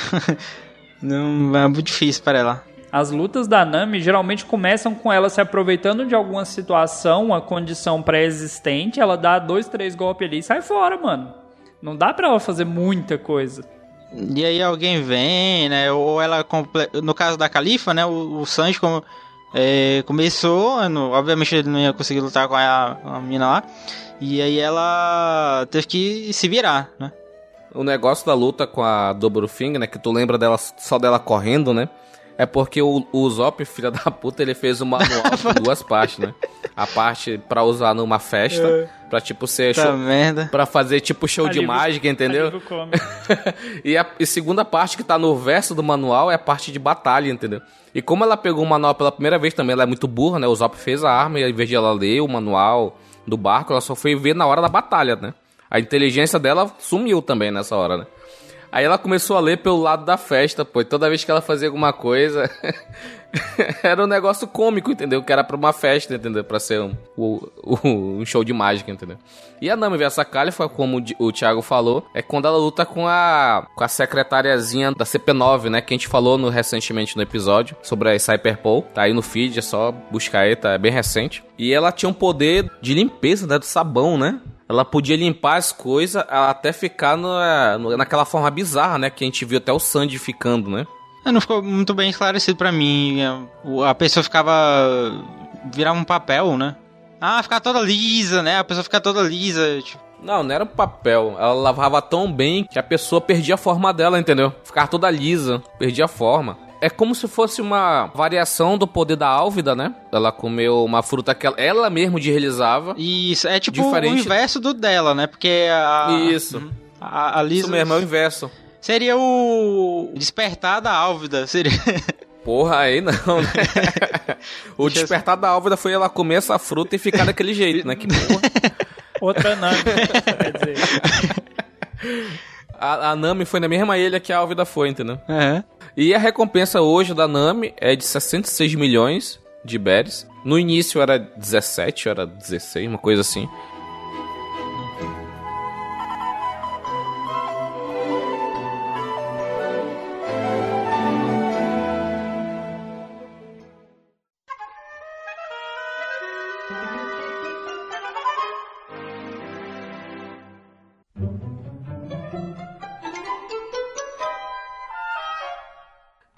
Não, é muito difícil para ela. As lutas da Nami geralmente começam com ela se aproveitando de alguma situação, uma condição pré-existente, ela dá dois, três golpes ali e sai fora, mano. Não dá pra ela fazer muita coisa. E aí alguém vem, né? Ou ela. comple- No caso da Califa, né? O, o Sanji como, é, começou. no- obviamente ele não ia conseguir lutar com a, a mina lá. E aí ela teve que se virar, né? O negócio da luta com a Dobrofinger, né? Que tu lembra dela só dela correndo, né? É porque o, o Zop, filha da puta, ele fez o manual em duas partes, né? a parte pra usar numa festa. É. Pra, tipo, ser Tá show, merda. Pra fazer, tipo, show de mágica, entendeu? e a e segunda parte que tá no verso do manual é a parte de batalha, entendeu? E como ela pegou o manual pela primeira vez também, ela é muito burra, né? O Zop fez a arma e ao invés de ela ler o manual do barco, ela só foi ver na hora da batalha, né? A inteligência dela sumiu também nessa hora, né? Aí ela começou a ler pelo lado da festa, pô. E toda vez que ela fazia alguma coisa, era um negócio cômico, entendeu? Que era pra uma festa, entendeu? Pra ser um, o- um show de mágica, entendeu? E a Nami a Califa, como o Thiago falou, é quando ela luta com a, com a secretariazinha da CP9, né? Que a gente falou no, recentemente no episódio sobre a Cyberpol. Tá aí no feed, é só buscar aí, tá é bem recente. E ela tinha um poder de limpeza, né? Do sabão, né? Ela podia limpar as coisas até ficar na, no- naquela forma bizarra, né? Que a gente viu até o Sandy ficando, né? É, Não ficou muito bem esclarecido pra mim. É, A pessoa ficava. virava um papel, né? Ah, ficar toda lisa, né? A pessoa ficar toda lisa. Tipo, Não, não era um papel. Ela lavava tão bem que a pessoa perdia a forma dela, entendeu? Ficava toda lisa, perdia a forma. É como se fosse uma variação do poder da Álvida, né? Ela comeu uma fruta que ela, ela mesmo deslizava. Isso, é tipo Diferente- o inverso do dela, né? Porque a. Isso. A, a Lisa Isso mesmo, é o inverso. seria o despertar da Álvida. Seria. Porra, aí não, né? o Deixa eu- despertar da Álvida foi ela comer essa fruta e ficar daquele jeito, né? Que porra. Outra Nami, quer dizer. A, a Nami foi na mesma ilha que a Álvida foi, entendeu? É. E a recompensa hoje da Nami é de 66 milhões de berries. No início era 17, era 16, uma coisa assim.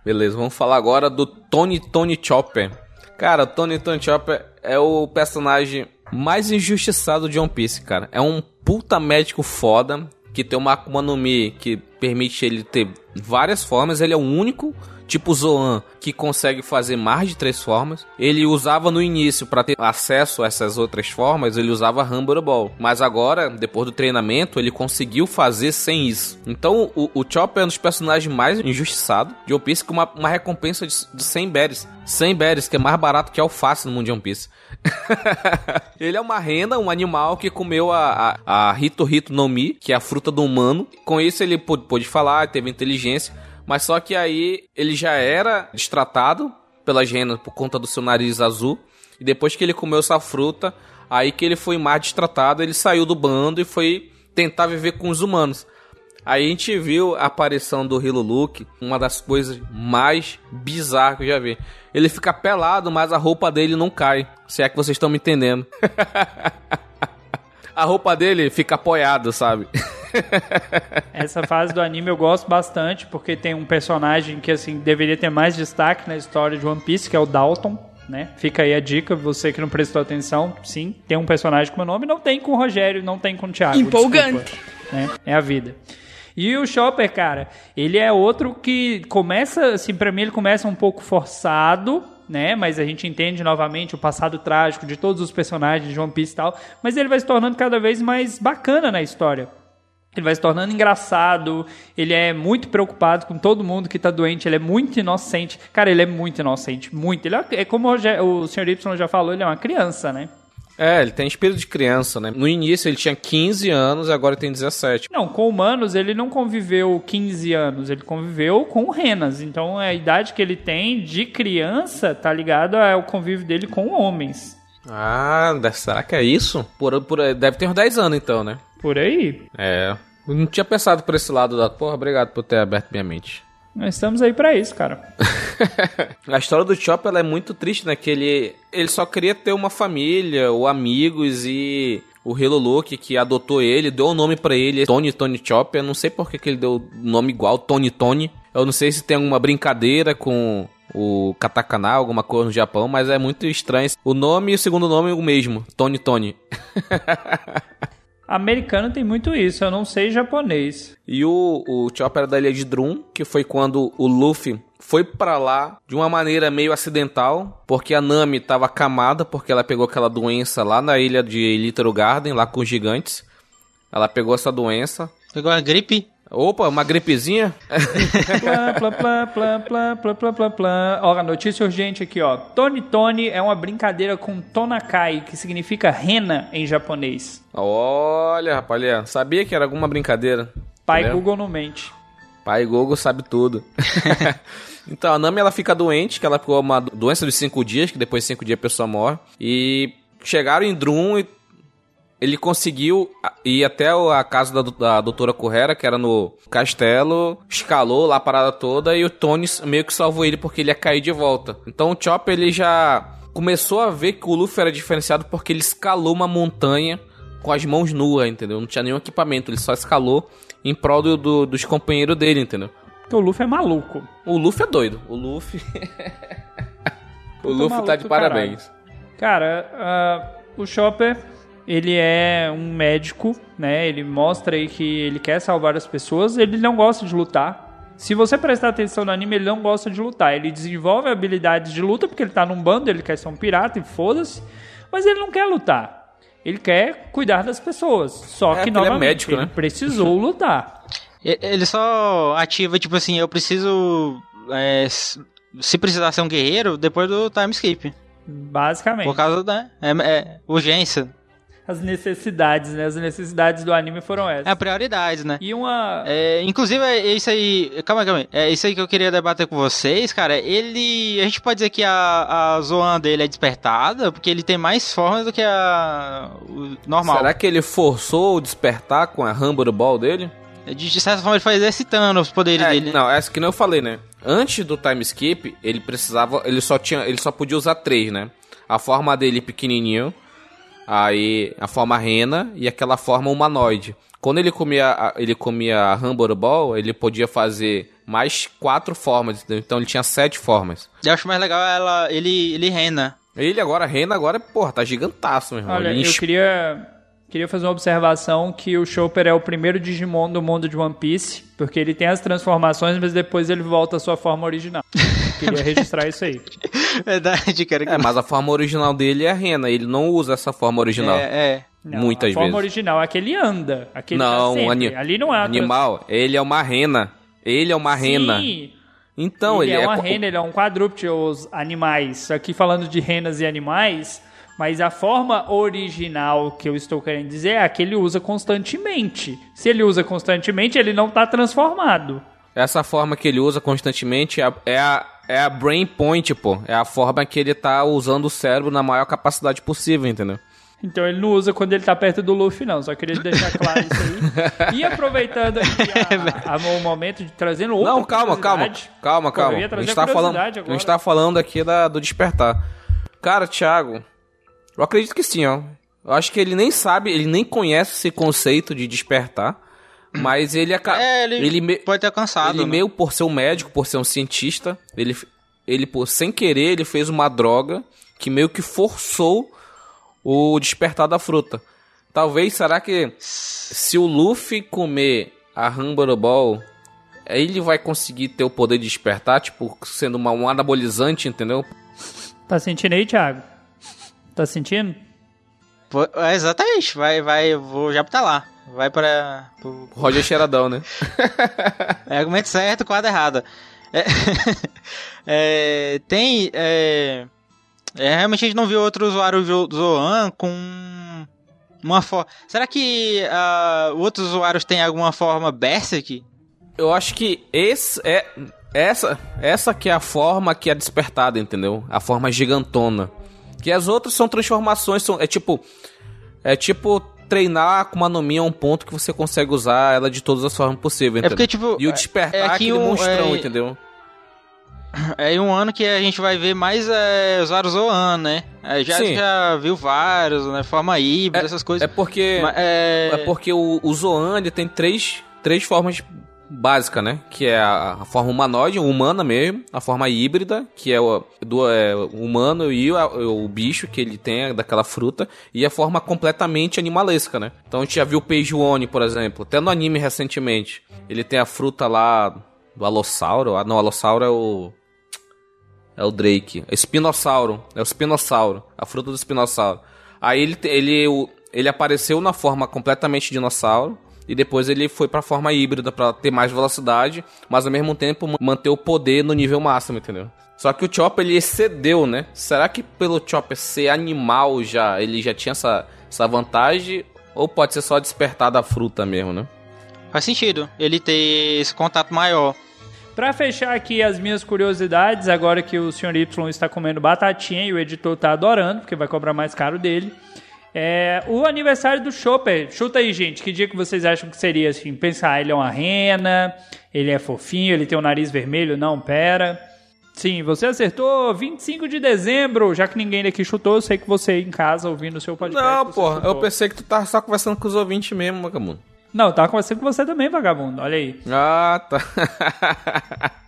Beleza, vamos falar agora do Tony Tony Chopper. Cara, Tony Tony Chopper é o personagem mais injustiçado de One Piece, cara. É um puta médico foda que tem uma Akuma no Mi que permite ele ter várias formas. Ele é o único tipo Zoan que consegue fazer mais de três formas. Ele usava no início para ter acesso a essas outras formas, ele usava Humble Ball. Mas agora, depois do treinamento, ele conseguiu fazer sem isso. Então, o, o Chopper é um dos personagens mais injustiçados de One Piece com uma, uma recompensa de, de 100 berries. 100 berries, que é mais barato que alface no mundo de One Piece. ele é uma rena, um animal que comeu a, a, a Hito Hito no Mi, que é a fruta do humano. Com isso ele pôde falar, teve inteligência. Mas só que aí ele já era destratado pelas renas por conta do seu nariz azul. E depois que ele comeu essa fruta, aí que ele foi mais destratado, ele saiu do bando e foi tentar viver com os humanos. Aí a gente viu a aparição do Hilo Luke, uma das coisas mais bizarras que eu já vi. Ele fica pelado, mas a roupa dele não cai. Se é que vocês estão me entendendo. a roupa dele fica apoiada, sabe? Essa fase do anime eu gosto bastante, porque tem um personagem que, assim, deveria ter mais destaque na história de One Piece, que é o Dalton, né? Fica aí a dica, você que não prestou atenção, sim, tem um personagem com meu nome, não tem com o Rogério, não tem com o Thiago. Empolgante. desculpa, né? É a vida. E o Chopper, cara, ele é outro que começa, assim, pra mim ele começa um pouco forçado, né? Mas a gente entende novamente o passado trágico de todos os personagens de One Piece e tal, mas ele vai se tornando cada vez mais bacana na história. Ele vai se tornando engraçado, ele é muito preocupado com todo mundo que tá doente, ele é muito inocente. Cara, ele é muito inocente, muito. Ele é, é como o, o Sr. Y já falou, ele é uma criança, né? É, ele tem espírito de criança, né? No início ele tinha 15 anos, agora ele tem 17. Não, com humanos ele não conviveu 15 anos, ele conviveu com renas. Então a idade que ele tem de criança tá ligado ao convívio dele com homens. Ah, será que é isso? Por, por, deve ter uns 10 anos então, né? Por aí. É. Eu não tinha pensado por esse lado da. Porra, obrigado por ter aberto minha mente. Nós estamos aí pra isso, cara. A história do Chopper ela é muito triste, né? Que ele, ele só queria ter uma família ou amigos e o Luke que adotou ele, deu o nome pra ele, Tony Tony Chopper. Eu não sei por que, que ele deu o nome igual, Tony Tony. Eu não sei se tem alguma brincadeira com o katakana, alguma coisa no Japão, mas é muito estranho. O nome e o segundo nome é o mesmo, Tony Tony. Americano tem muito isso, eu não sei japonês. E o, o Chopper era da ilha de Drum, que foi quando o Luffy foi para lá de uma maneira meio acidental, porque a Nami tava acamada, porque ela pegou aquela doença lá na ilha de Little Garden, lá com os gigantes. Ela pegou essa doença. Pegou a gripe? Opa, uma gripezinha? plá, plá, plá, plá, plá, plá, plá, plá. Olha, notícia urgente aqui, ó. Tony Tony é uma brincadeira com Tonakai, que significa rena em japonês. Olha, rapaziada, sabia que era alguma brincadeira. Pai Entendeu? Google não mente. Pai Google sabe tudo. então, a Nami ela fica doente, que ela ficou uma doença dos cinco dias, que depois de cinco dias a pessoa morre. E chegaram em Drum e ele conseguiu ir até a casa da, da doutora Correra, que era no castelo, escalou lá a parada toda e o Tony meio que salvou ele porque ele ia cair de volta. Então o Chopper ele já começou a ver que o Luffy era diferenciado porque ele escalou uma montanha com as mãos nuas, entendeu? Não tinha nenhum equipamento, ele só escalou em prol do- do- dos companheiros dele, entendeu? Porque o Luffy é maluco. O Luffy é doido. O Luffy. o Luffy tá de parabéns. Cara, ah, o Chopper, ele é um médico, né? Ele mostra aí que ele quer salvar as pessoas, ele não gosta de lutar. Se você prestar atenção no anime, ele não gosta de lutar. Ele desenvolve habilidades de luta porque ele tá num bando, ele quer ser um pirata e foda-se. Mas ele não quer lutar. Ele quer cuidar das pessoas. Só É, que, porque ele é novamente, médico, ele né? precisou lutar. Ele só ativa, tipo assim, eu preciso. é, se precisar ser um guerreiro, depois do time skip. Basicamente. Por causa da. É, é, urgência. As necessidades, né? As necessidades do anime foram essas. É a prioridade, né? E uma. É, inclusive, é isso aí. Calma aí, calma aí. É isso aí que eu queria debater com vocês, cara. Ele. A gente pode dizer que a, a Zoan dele é despertada, porque ele tem mais formas do que a. O normal. Será que ele forçou o despertar com a Humble Ball dele? De, de certa forma, ele foi exercitando os poderes É, dele. não, essa que nem eu falei, né? Antes do time skip, ele precisava. Ele só tinha. Ele só podia usar três, né? A forma dele pequenininho. Aí a forma rena e aquela forma humanoide. Quando ele comia, a- ele comia a Humble Ball, ele podia fazer mais quatro formas. entendeu? Então ele tinha sete formas. Eu acho mais legal ela, ele, ele rena. Ele agora, rena, agora, porra, tá gigantaço, meu irmão. Olha, Ele eu queria, queria fazer uma observação que o Chopper é o primeiro Digimon do mundo de One Piece, porque ele tem as transformações, mas depois ele volta à sua forma original. queria registrar isso aí. Verdade, cara. É, mas a forma original dele é a rena. Ele não usa essa forma original. É, é. Não, Muitas a forma vezes. original é que ele anda. Aquele Não, tá ani- Ali não é uma animal, ele é uma rena. Ele é uma trans- rena. Sim, Então, ele, ele, é uma co- rena, ele é um quadrúpede, os animais. Aqui falando de renas e animais, mas a forma original que eu estou querendo dizer é a que ele usa constantemente. Se ele usa constantemente, ele não está transformado. Essa forma que ele usa constantemente é a, é a, é a brain point, pô. É a forma que ele tá usando o cérebro na maior capacidade possível, entendeu? Então ele não usa quando ele tá perto do Luffy, não. Só queria deixar claro isso aí. E aproveitando aqui a- a- o momento de trazendo outra não, calma, calma. Calma, Pô, calma. eu ia A gente, tá falando, curiosidade a agora. gente tá falando aqui da, do despertar. Cara, Thiago, eu acredito que sim, ó. Eu acho que ele nem sabe, ele nem conhece esse conceito de despertar. Mas ele acaba. É, ele, me- pode ter alcançado. Ele né? meio por ser um médico, por ser um cientista, ele, ele por sem querer, ele fez uma droga que meio que forçou o despertar da fruta. Talvez, será que se o Luffy comer a Humble Ball, ele vai conseguir ter o poder de despertar, tipo, sendo uma, um anabolizante, entendeu? Tá sentindo aí, Thiago? Tá sentindo? Pô, é, exatamente. Vai, vai, eu vou já botar lá. Vai para. pro- Roger Cheiradão, né? É argumento certo, quadro errado. É, é, tem. É, é, realmente a gente não viu outro usuário Zoan com uma forma. Será que ah, outros usuários têm alguma forma Berserk? Eu acho que esse é essa essa que é a forma que é despertada, entendeu? A forma gigantona. Que as outras são transformações, são é tipo é tipo treinar com uma Nomi a um ponto que você consegue usar ela de todas as formas possíveis, É porque, tipo. e o despertar é é que aquele um- monstrão, é- entendeu? É um ano que a gente vai ver mais é, usuários Zoan, né? É, já, Sim. já viu vários, né? Forma híbrida, essas coisas. É porque Mas, é, É porque o, o Zoan ele tem três, três formas básicas, né? Que é a, forma humanoide, humana mesmo, a forma híbrida, que é o, do, é, humano e o, o bicho que ele tem daquela fruta, e a forma completamente animalesca, né? Então a gente já viu o Peijuone, por exemplo, até no anime recentemente. Ele tem a fruta lá do Alossauro. Ah, não, Alossauro é o. É o Drake. É Espinossauro. É o Espinossauro. A fruta do Espinossauro. Aí ele, ele, ele apareceu na forma completamente dinossauro. E depois ele foi pra forma híbrida para ter mais velocidade, mas ao mesmo tempo manter o poder no nível máximo, entendeu? Só que o Chopper ele excedeu, né? Será que pelo Chopper ser animal já, ele já tinha essa, essa vantagem? Ou pode ser só despertar da fruta mesmo, né? Faz sentido ele ter esse contato maior. Para fechar aqui as minhas curiosidades, agora que o Sr. Y está comendo batatinha e o editor tá adorando, porque vai cobrar mais caro dele. É, o aniversário do Chopper, chuta aí, gente, que dia que vocês acham que seria assim? Pensar, ele é uma rena, ele é fofinho, ele tem o um nariz vermelho? Não, pera. Sim, você acertou 25 de dezembro, já que ninguém daqui chutou, eu sei que você em casa ouvindo o seu podcast. Não, porra, eu pensei que tu tava só conversando com os ouvintes mesmo, vagabundo. Não, eu tava conversando com você também, vagabundo, olha aí. Ah, tá.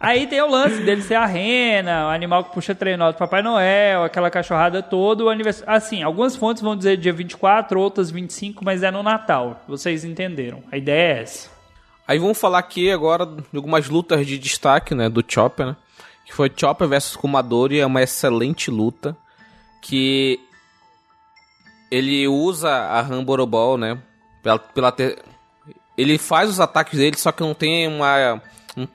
aí tem o lance dele ser a rena, o animal que puxa trenó do Papai Noel, aquela cachorrada toda, o. Assim, algumas fontes vão dizer dia 24, outras 25, mas é no Natal. Vocês entenderam. A ideia é essa. Aí vamos falar aqui agora de algumas lutas de destaque, né, do Chopper, né? que foi Chopper versus Kumadori, é uma excelente luta, que ele usa a Hamboro Ball, né, pela, pela ter... ele faz os ataques dele, só que não tem uma,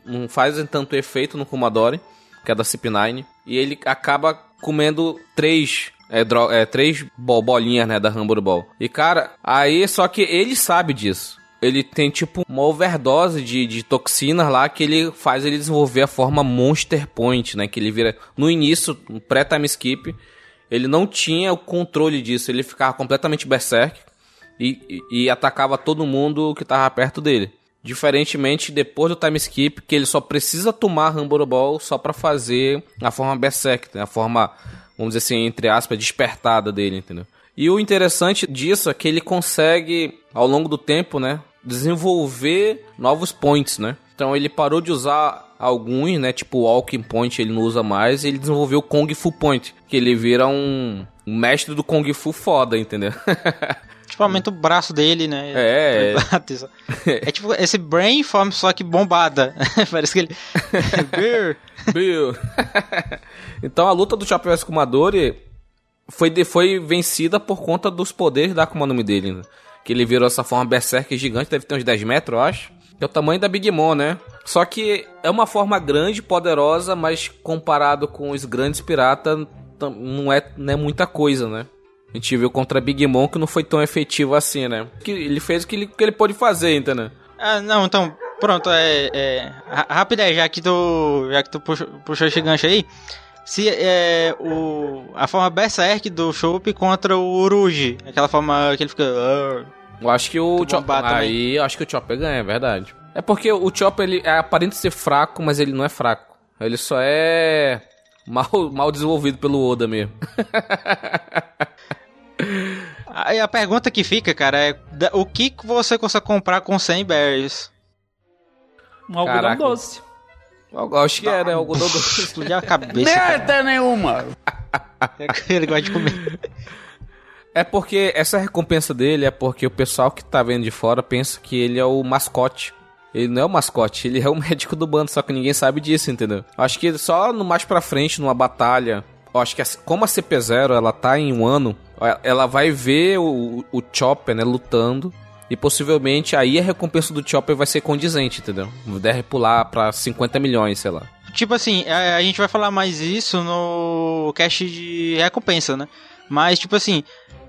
não faz tanto efeito no Kumadori, que é da CP9, e ele acaba comendo três é, é, três bolinhas, né, da Hamboro Ball. E, cara, aí só que ele sabe disso ele tem tipo uma overdose de, de toxinas lá que ele faz ele desenvolver a forma Monster Point, né? Que ele vira. No início, pré-time skip, ele não tinha o controle disso, ele ficava completamente berserk e, e, e atacava todo mundo que tava perto dele. Diferentemente depois do time skip, que ele só precisa tomar Rumble Ball só para fazer a forma berserk, a forma, vamos dizer assim, entre aspas, despertada dele, entendeu? E o interessante disso é que ele consegue, ao longo do tempo, né, desenvolver novos points, né? Então ele parou de usar alguns, né? Tipo Walking Point ele não usa mais. ele desenvolveu o Kung Fu Point, que ele vira um mestre do Kung Fu foda, entendeu? Tipo, aumenta o braço dele, né? É. É tipo esse Brainform, só que bombada. Parece que ele. Beer. Beer. então a luta do Chopper vs Kumadori foi, foi vencida por conta dos poderes da Akuma no Mi dele. Né? que ele virou essa forma berserk gigante, deve ter uns 10 metros, eu acho. Que é o tamanho da Big Mom, né? Só que é uma forma grande, poderosa, mas comparado com os grandes piratas, não é, não é muita coisa, né? A gente viu contra Big Mom que não foi tão efetivo assim, né? Que ele fez o que ele, que ele pôde fazer, entendeu? Ah, não, então, pronto, é. é rápido aí, já que tu. Já que tu puxou, puxou esse gancho aí se é o a forma Berserk do Chopp contra o Uruji, aquela forma que ele fica eu acho que o Chopper aí, eu acho que o Chopper ganha, é verdade. É porque o Chopper ele é aparente ser fraco, mas ele não é fraco. Ele só é mal, mal desenvolvido pelo Oda mesmo. Aí a pergunta que fica, cara, é o que você consegue comprar com 100 berries? Um algodão Caraca. doce. Eu acho que era, é, né? Algodão doce. Explodir a cabeça. Merda nenhuma! Ele gosta de comer. É porque essa recompensa dele é porque o pessoal que tá vendo de fora pensa que ele é o mascote. Ele não é o mascote, ele é o médico do bando, só que ninguém sabe disso, entendeu? Acho que só no mais pra frente, numa batalha. Acho que como a CP0 ela tá em um ano, ela vai ver o, o Chopper, né, lutando. E possivelmente aí a recompensa do Chopper vai ser condizente, entendeu? Deve pular pra 50 milhões, sei lá. Tipo assim, a, a gente vai falar mais isso no cast de recompensa, né? Mas, tipo assim,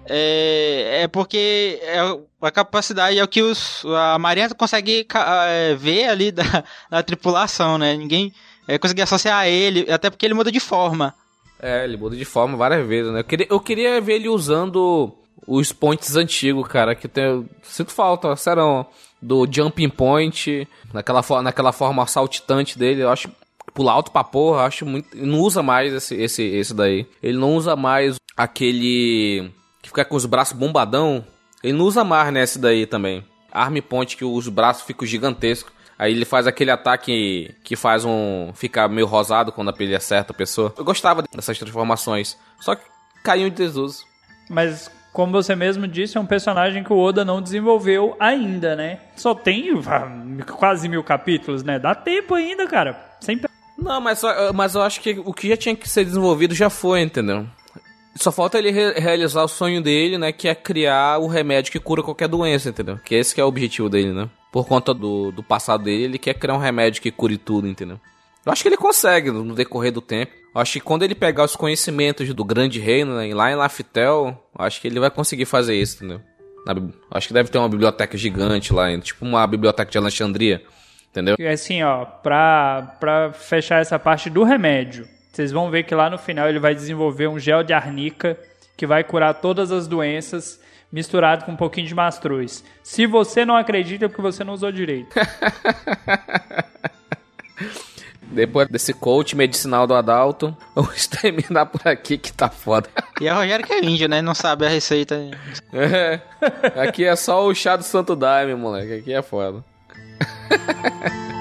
é, é porque é, a capacidade é o que os, a Marinha consegue é, ver ali da, da tripulação, né? Ninguém é, consegue associar ele, até porque ele muda de forma. É, ele muda de forma várias vezes, né? Eu queria, eu queria ver ele usando os points antigos, cara, que tem. Sinto falta, serão do jumping point, naquela, naquela forma saltitante dele, eu acho. Pular alto pra porra, eu acho muito. Não usa mais esse, esse, esse daí. Ele não usa mais aquele. que fica com os braços bombadão. Ele não usa mais nesse daí também. Arm point, que os braços ficam gigantescos. Aí ele faz aquele ataque que faz um. ficar meio rosado quando ele acerta a pessoa. Eu gostava dessas transformações. Só que caiu em desuso. Mas como você mesmo disse, é um personagem que o Oda não desenvolveu ainda, né? Só tem quase mil capítulos, né? Dá tempo ainda, cara. Sempre. Não, mas, mas eu acho que o que já tinha que ser desenvolvido já foi, entendeu? Só falta ele re realizar o sonho dele, né? Que é criar o remédio que cura qualquer doença, entendeu? Que esse que é o objetivo dele, né? Por conta do, do passado dele, ele quer criar um remédio que cure tudo, entendeu? Eu acho que ele consegue no decorrer do tempo. Eu acho que quando ele pegar os conhecimentos do grande reino, né, lá em Laftel, acho que ele vai conseguir fazer isso, entendeu? Na, acho que deve ter uma biblioteca gigante lá, tipo uma biblioteca de Alexandria, entendeu? E assim, ó, pra, pra fechar essa parte do remédio, vocês vão ver que lá no final ele vai desenvolver um gel de arnica que vai curar todas as doenças misturado com um pouquinho de mastruz. Se você não acredita é porque você não usou direito. Depois desse coach medicinal do Adalto, vamos terminar por aqui que tá foda. E é o Rogério que é índio, né? Não sabe a receita. É. Aqui é só o chá do Santo Daime, moleque. Aqui é foda.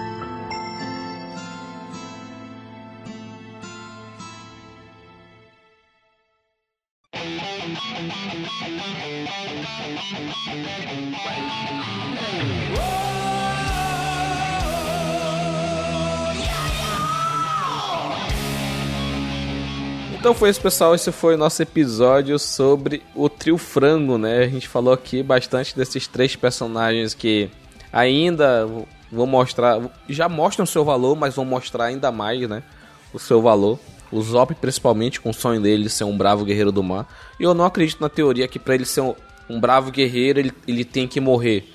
Então foi isso, pessoal. Esse foi o nosso episódio sobre o trio frango, né? A gente falou aqui bastante desses três personagens que ainda vão mostrar, já mostram o seu valor, mas vão mostrar ainda mais, né? O seu valor. O Zop, principalmente, com o sonho dele de ser um bravo guerreiro do mar. E eu não acredito na teoria que para ele ser um, um, bravo guerreiro, ele, ele tem que morrer.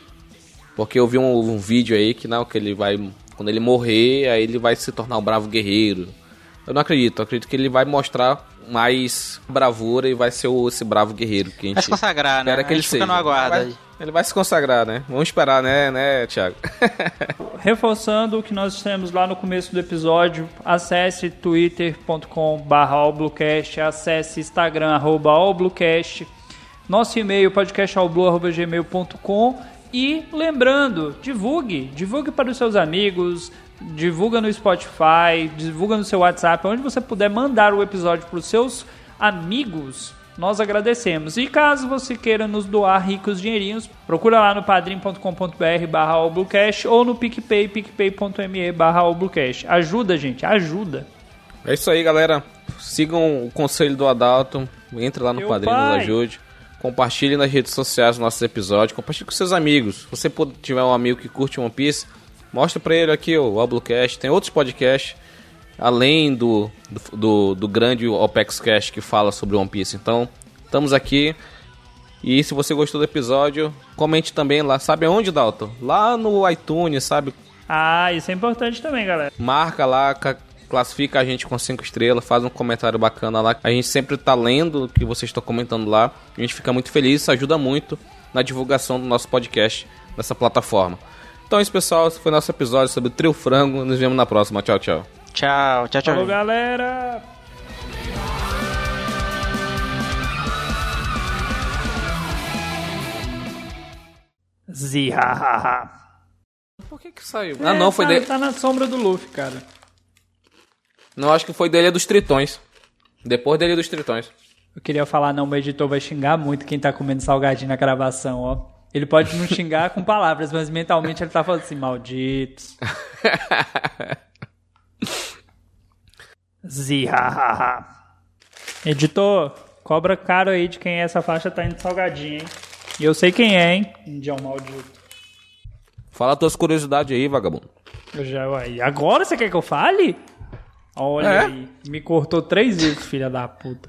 Porque eu vi um, um vídeo aí que não, que ele vai. Quando ele morrer, aí ele vai se tornar um bravo guerreiro eu não acredito. Eu acredito que ele vai mostrar mais bravura e vai ser o, esse bravo guerreiro que a gente vai se consagrar, né? Que ele. Vai, ele vai se consagrar, né? Vamos esperar, né, né, Thiago? Reforçando o que nós temos lá no começo do episódio, acesse twitter.com/allbluecast, acesse Instagram @allbluecast, nosso e-mail podcastalblue@gmail.com e lembrando, divulgue, divulgue para os seus amigos, divulga no Spotify, divulga no seu WhatsApp, onde você puder mandar o episódio para os seus amigos, nós agradecemos. E caso você queira nos doar ricos dinheirinhos, procura lá no padrim.com.br barra ou no PicPay, picpay.me barra Ajuda, gente, ajuda. É isso aí, galera. Sigam o conselho do Adalto, entre lá no Meu Padrim, pai. nos ajude. Compartilhe nas redes sociais nossos episódios, compartilhe com seus amigos. Se você tiver um amigo que curte One Piece, Mostra pra ele aqui o Oblocast, tem outros podcasts além do, do, do, grande OPEX Cast que fala sobre One Piece. Então, estamos aqui. E se você gostou do episódio, comente também lá. Sabe aonde, Dalton? Lá no iTunes, sabe? Ah, isso é importante também, galera. Marca lá, classifica a gente com 5 estrelas, faz um comentário bacana lá. A gente sempre tá lendo o que vocês estão comentando lá. A gente fica muito feliz, isso ajuda muito na divulgação do nosso podcast nessa plataforma. Então é isso, pessoal. Esse foi nosso episódio sobre o trio frango. Nos vemos na próxima. Tchau, tchau. Tchau, tchau, tchau. Falou, galera. Zihahaha. Por que que saiu? É, ah, não, foi tá, dele. Tá na sombra do Luffy, cara. Não, acho que foi dele dos Tritões. Depois dele dos Tritões. Eu queria falar, não, o editor vai xingar muito quem tá comendo salgadinho na gravação, ó. Ele pode não xingar com palavras, mas mentalmente ele tá falando assim, malditos. Zihahaha. Editor, cobra caro aí de quem é essa faixa tá indo salgadinho, hein? E eu sei quem é, hein? Indião maldito. Fala tuas curiosidades aí, vagabundo. Eu já, aí. Agora você quer que eu fale? Olha é? aí. Me cortou três vezes, filha da puta.